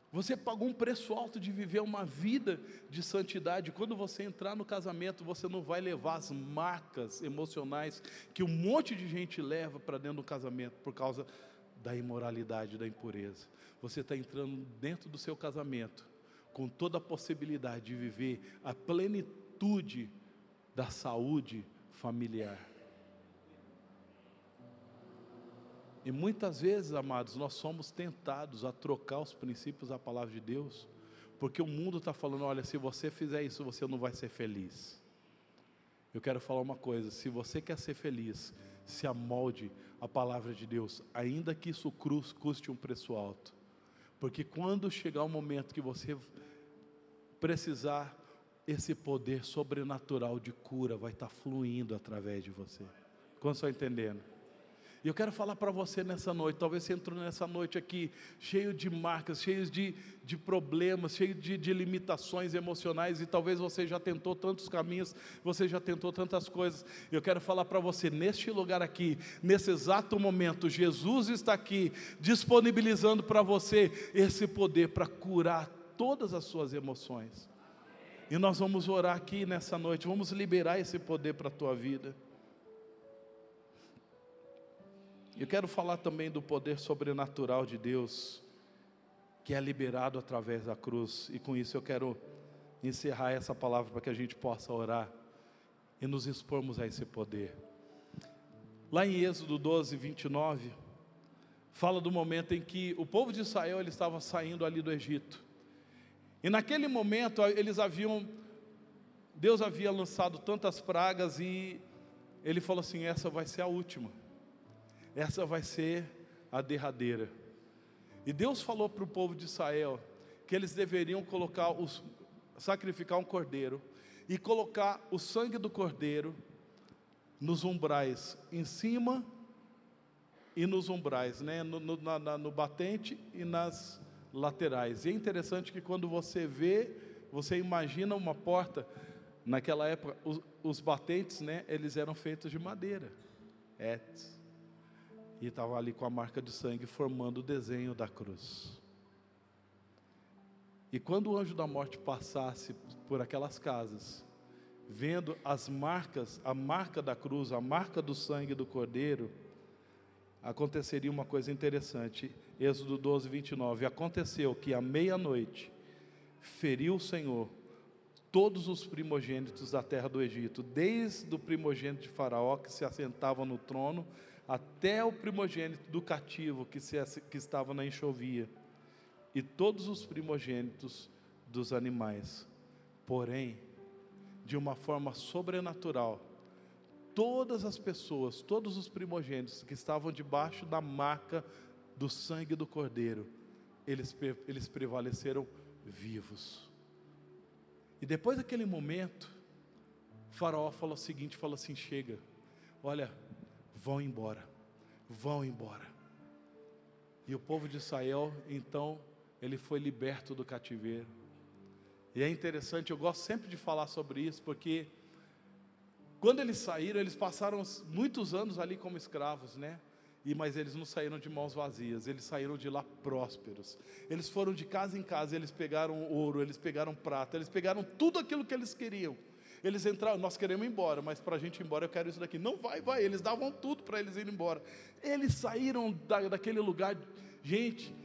Você pagou um preço alto de viver uma vida de santidade. Quando você entrar no casamento, você não vai levar as marcas emocionais que um monte de gente leva para dentro do casamento por causa da imoralidade, da impureza. Você está entrando dentro do seu casamento com toda a possibilidade de viver a plenitude da saúde familiar. E muitas vezes, amados, nós somos tentados a trocar os princípios da palavra de Deus, porque o mundo está falando: olha, se você fizer isso, você não vai ser feliz. Eu quero falar uma coisa: se você quer ser feliz, se amolde a palavra de Deus, ainda que isso custe um preço alto, porque quando chegar o momento que você precisar, esse poder sobrenatural de cura vai estar fluindo através de você. Quanto estão entendendo? E eu quero falar para você nessa noite, talvez você entrou nessa noite aqui cheio de marcas, cheio de, de problemas, cheio de, de limitações emocionais, e talvez você já tentou tantos caminhos, você já tentou tantas coisas. Eu quero falar para você, neste lugar aqui, nesse exato momento, Jesus está aqui, disponibilizando para você esse poder para curar todas as suas emoções. E nós vamos orar aqui nessa noite, vamos liberar esse poder para a tua vida. Eu quero falar também do poder sobrenatural de Deus, que é liberado através da cruz, e com isso eu quero encerrar essa palavra para que a gente possa orar e nos expormos a esse poder. Lá em Êxodo 12, 29, fala do momento em que o povo de Israel ele estava saindo ali do Egito. E naquele momento eles haviam, Deus havia lançado tantas pragas e ele falou assim: essa vai ser a última essa vai ser a derradeira. E Deus falou para o povo de Israel que eles deveriam colocar os, sacrificar um cordeiro e colocar o sangue do cordeiro nos umbrais, em cima e nos umbrais, né? no, no, na, no batente e nas laterais. E é interessante que quando você vê, você imagina uma porta, naquela época, os, os batentes, né? eles eram feitos de madeira. É, e estava ali com a marca de sangue formando o desenho da cruz. E quando o anjo da morte passasse por aquelas casas, vendo as marcas, a marca da cruz, a marca do sangue do cordeiro, aconteceria uma coisa interessante. Êxodo 12, 29. Aconteceu que à meia-noite feriu o Senhor todos os primogênitos da terra do Egito, desde o primogênito de Faraó que se assentava no trono, até o primogênito do cativo que, se, que estava na enxovia, e todos os primogênitos dos animais. Porém, de uma forma sobrenatural, todas as pessoas, todos os primogênitos que estavam debaixo da marca do sangue do Cordeiro, eles, eles prevaleceram vivos. E depois daquele momento, faraó falou o seguinte, falou assim, chega, olha, vão embora, vão embora. E o povo de Israel, então, ele foi liberto do cativeiro. E é interessante, eu gosto sempre de falar sobre isso, porque quando eles saíram, eles passaram muitos anos ali como escravos, né? E, mas eles não saíram de mãos vazias, eles saíram de lá prósperos. Eles foram de casa em casa, eles pegaram ouro, eles pegaram prata, eles pegaram tudo aquilo que eles queriam. Eles entraram, nós queremos ir embora, mas para a gente ir embora eu quero isso daqui. Não vai, vai. Eles davam tudo para eles irem embora. Eles saíram da, daquele lugar, gente,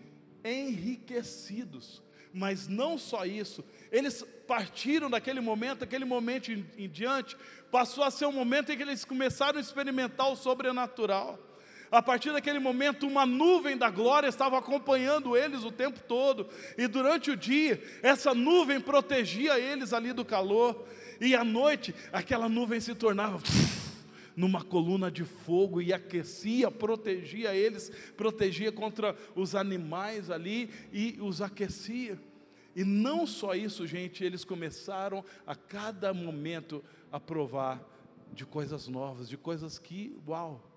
enriquecidos. Mas não só isso, eles partiram daquele momento, aquele momento em, em diante, passou a ser um momento em que eles começaram a experimentar o sobrenatural. A partir daquele momento, uma nuvem da glória estava acompanhando eles o tempo todo, e durante o dia, essa nuvem protegia eles ali do calor. E à noite, aquela nuvem se tornava numa coluna de fogo e aquecia, protegia eles, protegia contra os animais ali e os aquecia. E não só isso, gente, eles começaram a cada momento a provar de coisas novas, de coisas que, uau,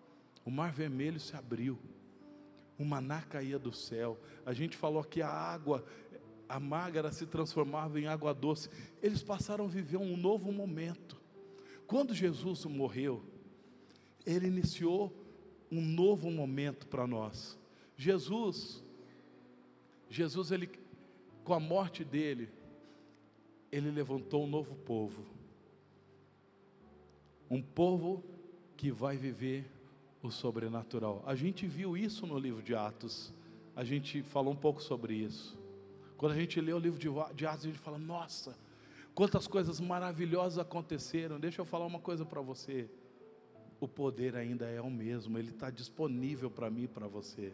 o mar vermelho se abriu, o maná caía do céu. A gente falou que a água a mágara se transformava em água doce. Eles passaram a viver um novo momento. Quando Jesus morreu, ele iniciou um novo momento para nós. Jesus, Jesus ele, com a morte dele, ele levantou um novo povo. Um povo que vai viver o sobrenatural. A gente viu isso no livro de Atos. A gente falou um pouco sobre isso. Quando a gente lê o livro de Atos, a gente fala: nossa, quantas coisas maravilhosas aconteceram. Deixa eu falar uma coisa para você. O poder ainda é o mesmo, ele está disponível para mim e para você.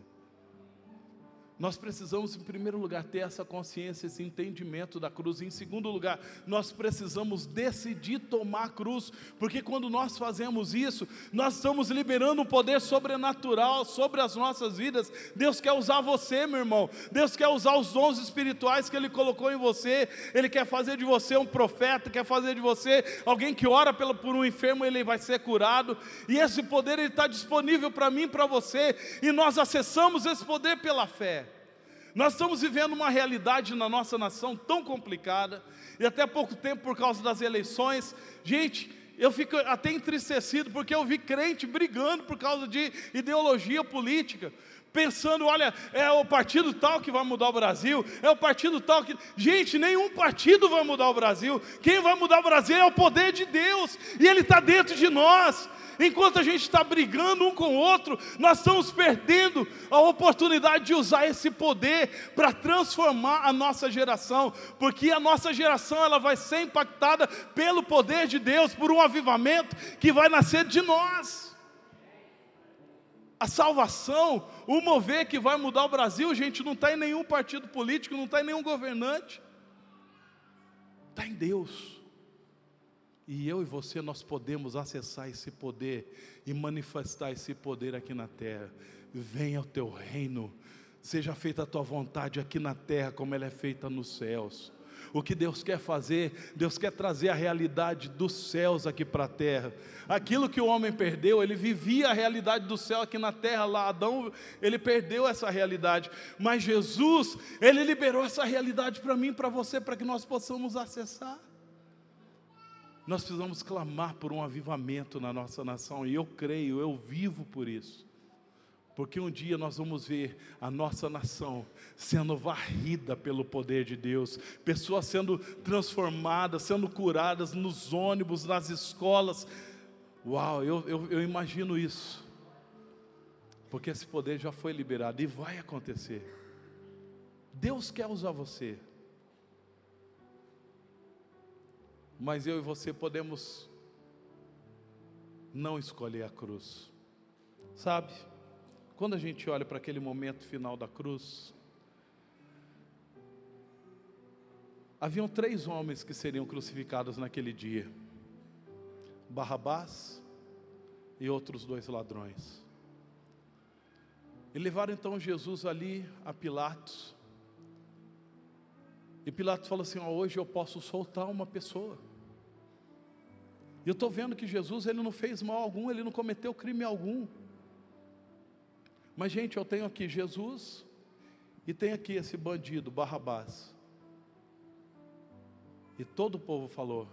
Nós precisamos, em primeiro lugar, ter essa consciência, esse entendimento da cruz. Em segundo lugar, nós precisamos decidir tomar a cruz, porque quando nós fazemos isso, nós estamos liberando um poder sobrenatural sobre as nossas vidas. Deus quer usar você, meu irmão. Deus quer usar os dons espirituais que Ele colocou em você. Ele quer fazer de você um profeta, quer fazer de você alguém que ora por um enfermo, ele vai ser curado. E esse poder está disponível para mim, para você. E nós acessamos esse poder pela fé. Nós estamos vivendo uma realidade na nossa nação tão complicada, e até pouco tempo por causa das eleições. Gente, eu fico até entristecido porque eu vi crente brigando por causa de ideologia política, pensando, olha, é o partido tal que vai mudar o Brasil, é o partido tal que. Gente, nenhum partido vai mudar o Brasil. Quem vai mudar o Brasil é o poder de Deus, e Ele está dentro de nós. Enquanto a gente está brigando um com o outro, nós estamos perdendo a oportunidade de usar esse poder para transformar a nossa geração, porque a nossa geração ela vai ser impactada pelo poder de Deus, por um avivamento que vai nascer de nós. A salvação, o mover que vai mudar o Brasil, gente, não está em nenhum partido político, não está em nenhum governante, está em Deus. E eu e você, nós podemos acessar esse poder e manifestar esse poder aqui na terra. Venha o teu reino, seja feita a tua vontade aqui na terra, como ela é feita nos céus. O que Deus quer fazer, Deus quer trazer a realidade dos céus aqui para a terra. Aquilo que o homem perdeu, ele vivia a realidade do céu aqui na terra, lá Adão, ele perdeu essa realidade. Mas Jesus, ele liberou essa realidade para mim, para você, para que nós possamos acessar. Nós precisamos clamar por um avivamento na nossa nação, e eu creio, eu vivo por isso. Porque um dia nós vamos ver a nossa nação sendo varrida pelo poder de Deus, pessoas sendo transformadas, sendo curadas nos ônibus, nas escolas. Uau, eu, eu, eu imagino isso. Porque esse poder já foi liberado e vai acontecer. Deus quer usar você. mas eu e você podemos não escolher a cruz. Sabe? Quando a gente olha para aquele momento final da cruz, haviam três homens que seriam crucificados naquele dia: Barrabás e outros dois ladrões. E levaram então Jesus ali a Pilatos. E Pilatos falou assim: oh, hoje eu posso soltar uma pessoa. E eu estou vendo que Jesus ele não fez mal algum, ele não cometeu crime algum. Mas, gente, eu tenho aqui Jesus e tenho aqui esse bandido, Barrabás. E todo o povo falou: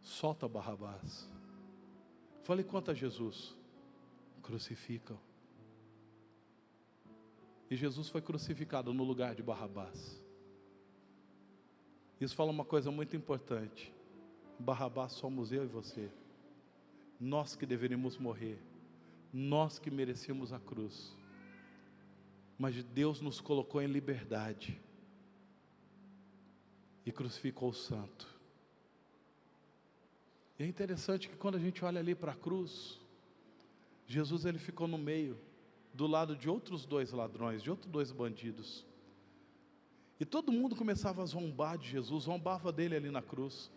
solta Barrabás. Falei, quanto a Jesus? Crucificam. E Jesus foi crucificado no lugar de Barrabás. Isso fala uma coisa muito importante. Barrabás somos eu e você. Nós que deveríamos morrer. Nós que merecíamos a cruz. Mas Deus nos colocou em liberdade. E crucificou o santo. E é interessante que quando a gente olha ali para a cruz, Jesus ele ficou no meio, do lado de outros dois ladrões, de outros dois bandidos. E todo mundo começava a zombar de Jesus, zombava dele ali na cruz.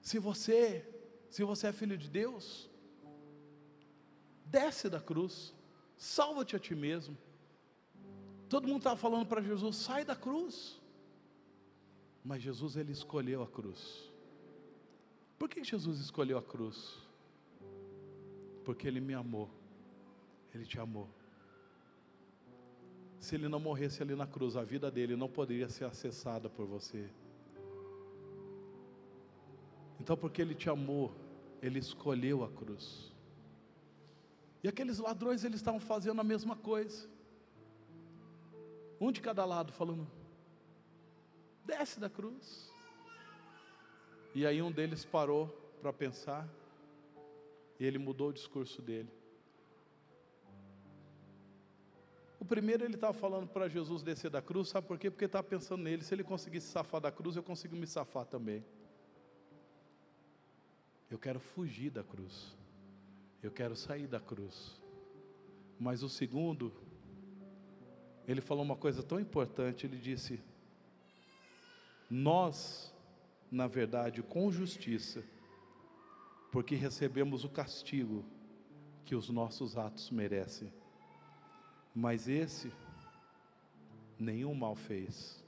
Se você, se você é filho de Deus, desce da cruz, salva-te a ti mesmo. Todo mundo estava falando para Jesus: sai da cruz. Mas Jesus ele escolheu a cruz. Por que Jesus escolheu a cruz? Porque ele me amou. Ele te amou. Se ele não morresse ali na cruz, a vida dele não poderia ser acessada por você. Então, porque Ele te amou, Ele escolheu a cruz. E aqueles ladrões, eles estavam fazendo a mesma coisa. Um de cada lado, falando: Desce da cruz. E aí um deles parou para pensar, e ele mudou o discurso dele. O primeiro ele estava falando para Jesus descer da cruz, sabe por quê? Porque estava pensando nele, se ele conseguisse safar da cruz, eu consigo me safar também. Eu quero fugir da cruz. Eu quero sair da cruz. Mas o segundo, ele falou uma coisa tão importante, ele disse: Nós, na verdade, com justiça, porque recebemos o castigo que os nossos atos merecem. Mas esse nenhum mal fez.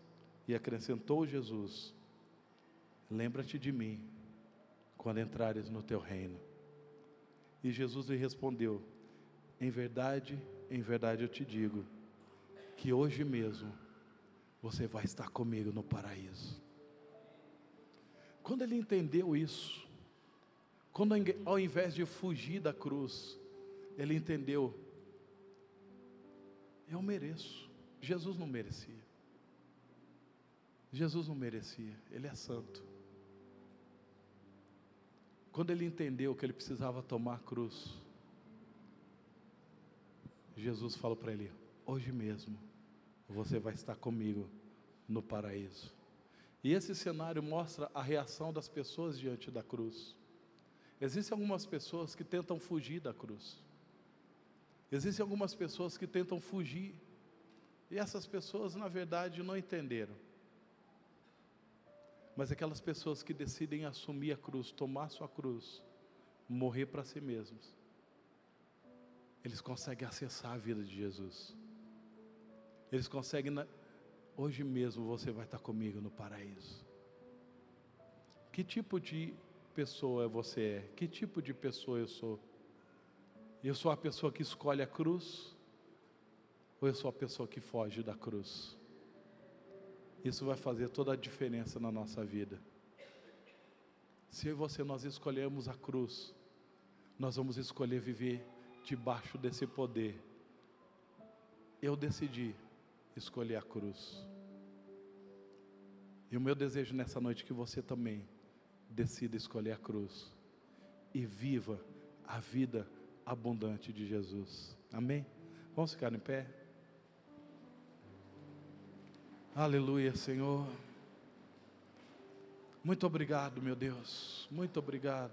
E acrescentou Jesus: Lembra-te de mim quando entrares no teu reino. E Jesus lhe respondeu: Em verdade, em verdade eu te digo, que hoje mesmo você vai estar comigo no paraíso. Quando ele entendeu isso, quando ao invés de fugir da cruz, ele entendeu, eu mereço. Jesus não merecia. Jesus não merecia, ele é santo. Quando ele entendeu que ele precisava tomar a cruz, Jesus falou para ele: Hoje mesmo você vai estar comigo no paraíso. E esse cenário mostra a reação das pessoas diante da cruz. Existem algumas pessoas que tentam fugir da cruz. Existem algumas pessoas que tentam fugir. E essas pessoas, na verdade, não entenderam. Mas aquelas pessoas que decidem assumir a cruz, tomar sua cruz, morrer para si mesmos, eles conseguem acessar a vida de Jesus. Eles conseguem, hoje mesmo você vai estar comigo no paraíso. Que tipo de pessoa você é? Que tipo de pessoa eu sou? Eu sou a pessoa que escolhe a cruz? Ou eu sou a pessoa que foge da cruz? Isso vai fazer toda a diferença na nossa vida. Se eu e você nós escolhemos a cruz, nós vamos escolher viver debaixo desse poder. Eu decidi escolher a cruz. E o meu desejo nessa noite é que você também decida escolher a cruz e viva a vida abundante de Jesus. Amém? Vamos ficar em pé? Aleluia, Senhor. Muito obrigado, meu Deus. Muito obrigado.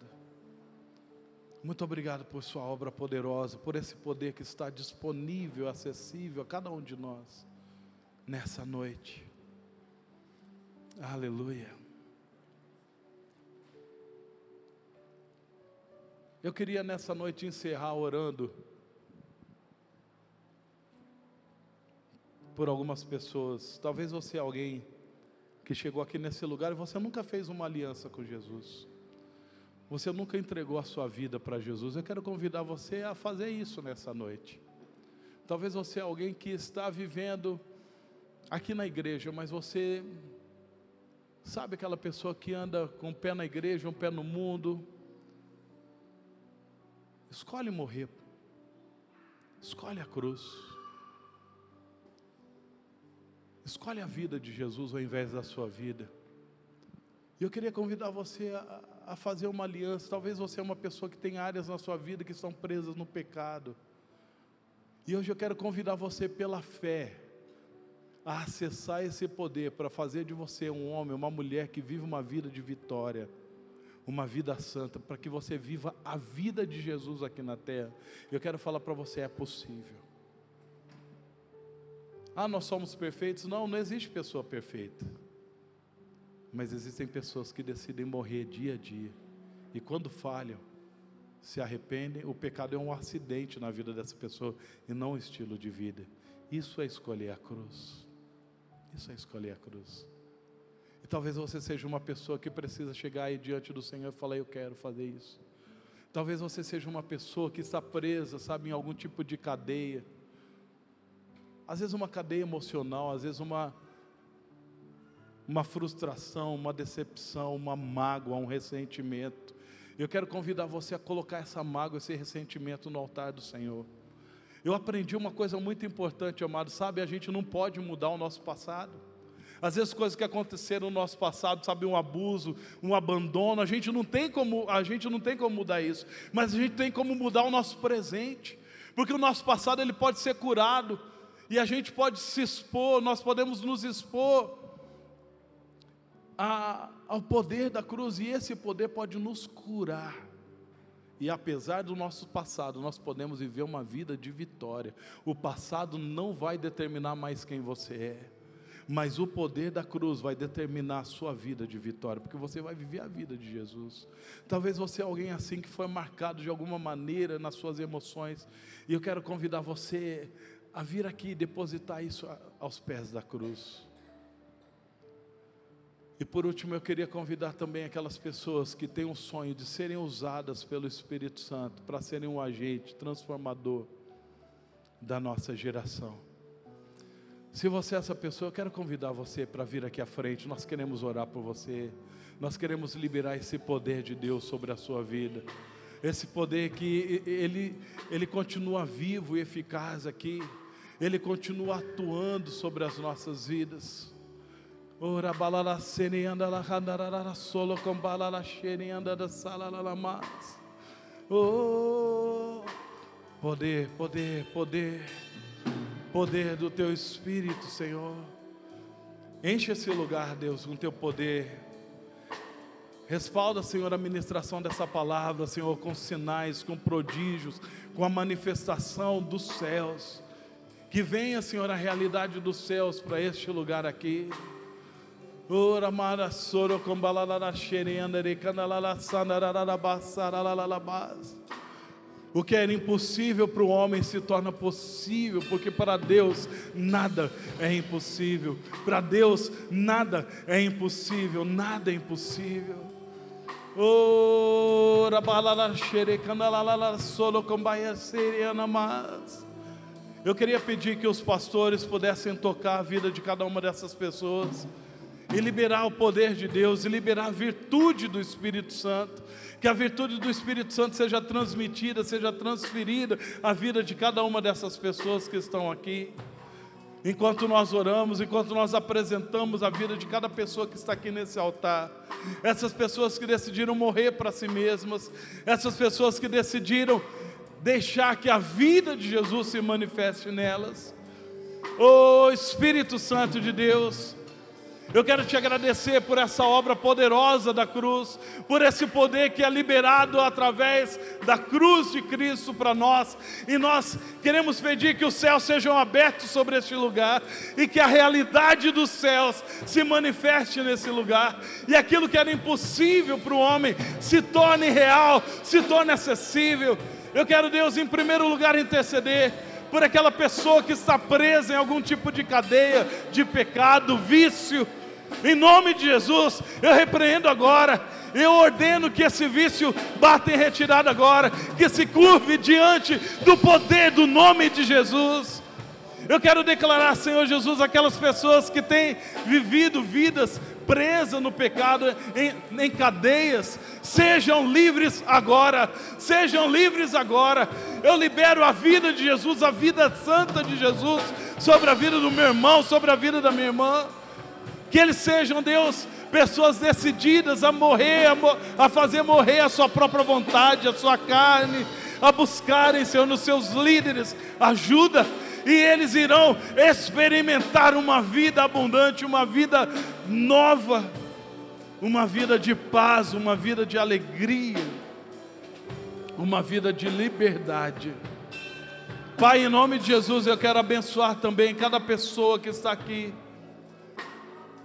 Muito obrigado por Sua obra poderosa, por esse poder que está disponível, acessível a cada um de nós nessa noite. Aleluia. Eu queria nessa noite encerrar orando por algumas pessoas. Talvez você é alguém que chegou aqui nesse lugar e você nunca fez uma aliança com Jesus. Você nunca entregou a sua vida para Jesus. Eu quero convidar você a fazer isso nessa noite. Talvez você é alguém que está vivendo aqui na igreja, mas você sabe aquela pessoa que anda com um pé na igreja, um pé no mundo, Escolhe morrer. Escolhe a cruz. Escolhe a vida de Jesus ao invés da sua vida. E eu queria convidar você a, a, fazer uma aliança. Talvez você é uma pessoa que tem áreas na sua vida que estão presas no pecado. E hoje eu quero convidar você pela fé a acessar esse poder para fazer de você um homem, uma mulher que vive uma vida de vitória uma vida santa, para que você viva a vida de Jesus aqui na terra. Eu quero falar para você: é possível. Ah, nós somos perfeitos? Não, não existe pessoa perfeita. Mas existem pessoas que decidem morrer dia a dia. E quando falham, se arrependem, o pecado é um acidente na vida dessa pessoa e não um estilo de vida. Isso é escolher a cruz. Isso é escolher a cruz. E talvez você seja uma pessoa que precisa chegar aí diante do Senhor e falar: Eu quero fazer isso. Talvez você seja uma pessoa que está presa, sabe, em algum tipo de cadeia. Às vezes uma cadeia emocional, às vezes uma uma frustração, uma decepção, uma mágoa, um ressentimento. Eu quero convidar você a colocar essa mágoa, esse ressentimento no altar do Senhor. Eu aprendi uma coisa muito importante, amado, sabe? A gente não pode mudar o nosso passado. às vezes coisas que aconteceram no nosso passado, sabe, um abuso, um abandono, a gente não tem como, a gente não tem como mudar isso, mas a gente tem como mudar o nosso presente, porque o nosso passado ele pode ser curado e a gente pode se expor, nós podemos nos expor a, ao poder da cruz e esse poder pode nos curar. E apesar do nosso passado, nós podemos viver uma vida de vitória. O passado não vai determinar mais quem você é, mas o poder da cruz vai determinar a sua vida de vitória, porque você vai viver a vida de Jesus. Talvez você é alguém assim que foi marcado de alguma maneira nas suas emoções, e eu quero convidar você a vir aqui e depositar isso aos pés da cruz. E por último, eu queria convidar também aquelas pessoas que têm um sonho de serem usadas pelo Espírito Santo para serem um agente transformador da nossa geração. Se você é essa pessoa, eu quero convidar você para vir aqui à frente. Nós queremos orar por você. Nós queremos liberar esse poder de Deus sobre a sua vida. Esse poder que ele, ele continua vivo e eficaz aqui. Ele continua atuando sobre as nossas vidas. Ora com. Oh, poder, poder, poder, poder do teu Espírito, Senhor. Enche esse lugar, Deus, com teu poder. Respalda, Senhor, a ministração dessa palavra, Senhor, com sinais, com prodígios, com a manifestação dos céus. Que venha, Senhor, a realidade dos céus para este lugar aqui. Ora. O que era impossível para o homem se torna possível, porque para Deus nada é impossível. Para Deus nada é impossível, nada é impossível. Ora balala xere canalala solo com baia seriana mas. Eu queria pedir que os pastores pudessem tocar a vida de cada uma dessas pessoas e liberar o poder de Deus, e liberar a virtude do Espírito Santo, que a virtude do Espírito Santo seja transmitida, seja transferida à vida de cada uma dessas pessoas que estão aqui. Enquanto nós oramos, enquanto nós apresentamos a vida de cada pessoa que está aqui nesse altar, essas pessoas que decidiram morrer para si mesmas, essas pessoas que decidiram deixar que a vida de Jesus se manifeste nelas. Oh Espírito Santo de Deus, eu quero te agradecer por essa obra poderosa da cruz, por esse poder que é liberado através da cruz de Cristo para nós. E nós queremos pedir que os céus sejam abertos sobre este lugar e que a realidade dos céus se manifeste nesse lugar. E aquilo que era impossível para o homem se torne real, se torne acessível. Eu quero, Deus, em primeiro lugar, interceder por aquela pessoa que está presa em algum tipo de cadeia de pecado, vício. Em nome de Jesus, eu repreendo agora. Eu ordeno que esse vício bata em retirada agora, que se curve diante do poder do nome de Jesus. Eu quero declarar, Senhor Jesus, aquelas pessoas que têm vivido vidas presas no pecado, em, em, cadeias, sejam livres agora, sejam livres agora. Eu libero a vida de Jesus, a vida santa de Jesus, sobre a vida do meu irmão, sobre a vida da minha irmã. Que eles sejam, Deus, pessoas decididas a morrer, a fazer morrer a sua própria vontade, a sua carne, a buscarem, Senhor, nos seus líderes ajuda e eles irão experimentar uma vida abundante, uma vida nova, uma vida de paz, uma vida de alegria, uma vida de liberdade. Pai, em nome de Jesus, eu quero abençoar também cada pessoa que está aqui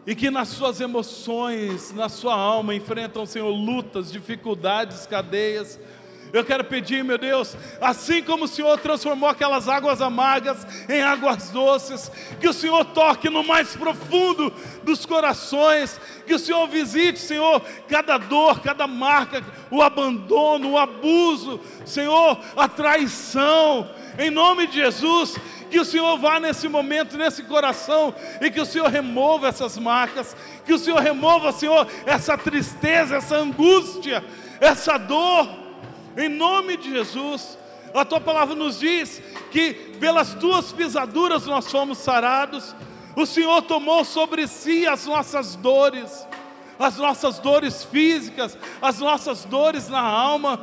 e que nas suas emoções, na sua alma enfrentam, Senhor, lutas, dificuldades, cadeias. Eu quero pedir, meu Deus, assim como o Senhor transformou aquelas águas amargas em águas doces, que o Senhor toque no mais profundo dos corações, que o Senhor visite, Senhor, cada dor, cada marca, o abandono, o abuso, Senhor, a traição, em nome de Jesus, que o Senhor vá nesse momento, nesse coração, e que o Senhor remova essas marcas, que o Senhor remova, Senhor, essa tristeza, essa angústia, essa dor, em nome de Jesus. A tua palavra nos diz que pelas tuas pisaduras nós fomos sarados, O Senhor tomou sobre si as nossas dores, as nossas dores físicas, as nossas dores na alma.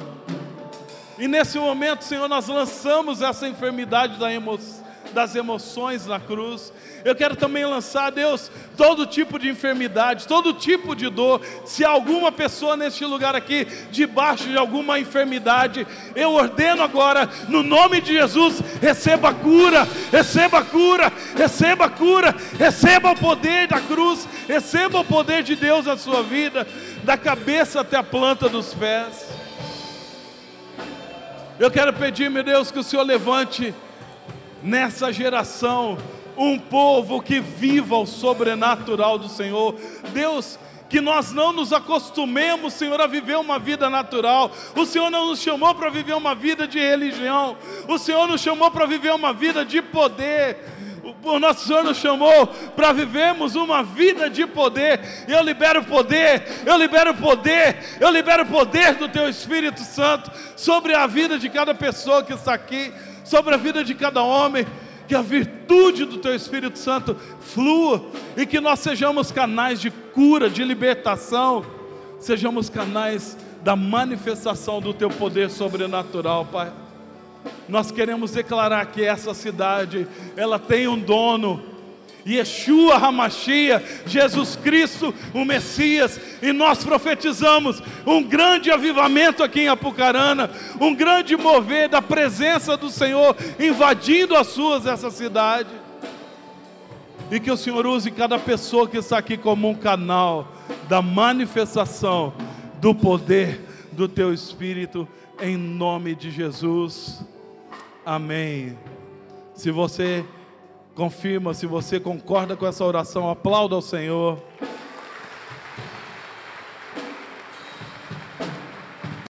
E nesse momento, Senhor, nós lançamos essa enfermidade da emoção das emoções na cruz. Eu quero também lançar, Deus, todo tipo de enfermidade, todo tipo de dor. Se alguma pessoa neste lugar aqui, debaixo de alguma enfermidade, eu ordeno agora, no nome de Jesus, receba cura, receba cura, receba cura, receba o poder da cruz, receba o poder de Deus na sua vida, da cabeça até a planta dos pés. Eu quero pedir, meu Deus, que o Senhor levante nessa geração um povo que viva o sobrenatural do Senhor. Deus, que nós não nos acostumemos, Senhor, a viver uma vida natural. O Senhor não nos chamou para viver uma vida de religião. O Senhor nos chamou para viver uma vida de poder. O nosso Senhor nos chamou para vivermos uma vida de poder. Eu libero poder, eu libero poder, eu libero poder do Teu Espírito Santo sobre a vida de cada pessoa que está aqui sobre a vida de cada homem, que a virtude do Teu Espírito Santo flua e que nós sejamos canais de cura, de libertação, sejamos canais da manifestação do Teu poder sobrenatural, Pai. Nós queremos declarar que essa cidade, ela tem um dono, Yeshua Hamashia, Jesus Cristo, o Messias, e nós profetizamos um grande avivamento aqui em Apucarana, um grande mover da presença do Senhor invadindo as suas essa cidade. E que o Senhor use cada pessoa que está aqui como um canal da manifestação do poder do teu Espírito, em nome de Jesus. Amém. Se você confirma, se você concorda com essa oração, aplauda ao Senhor.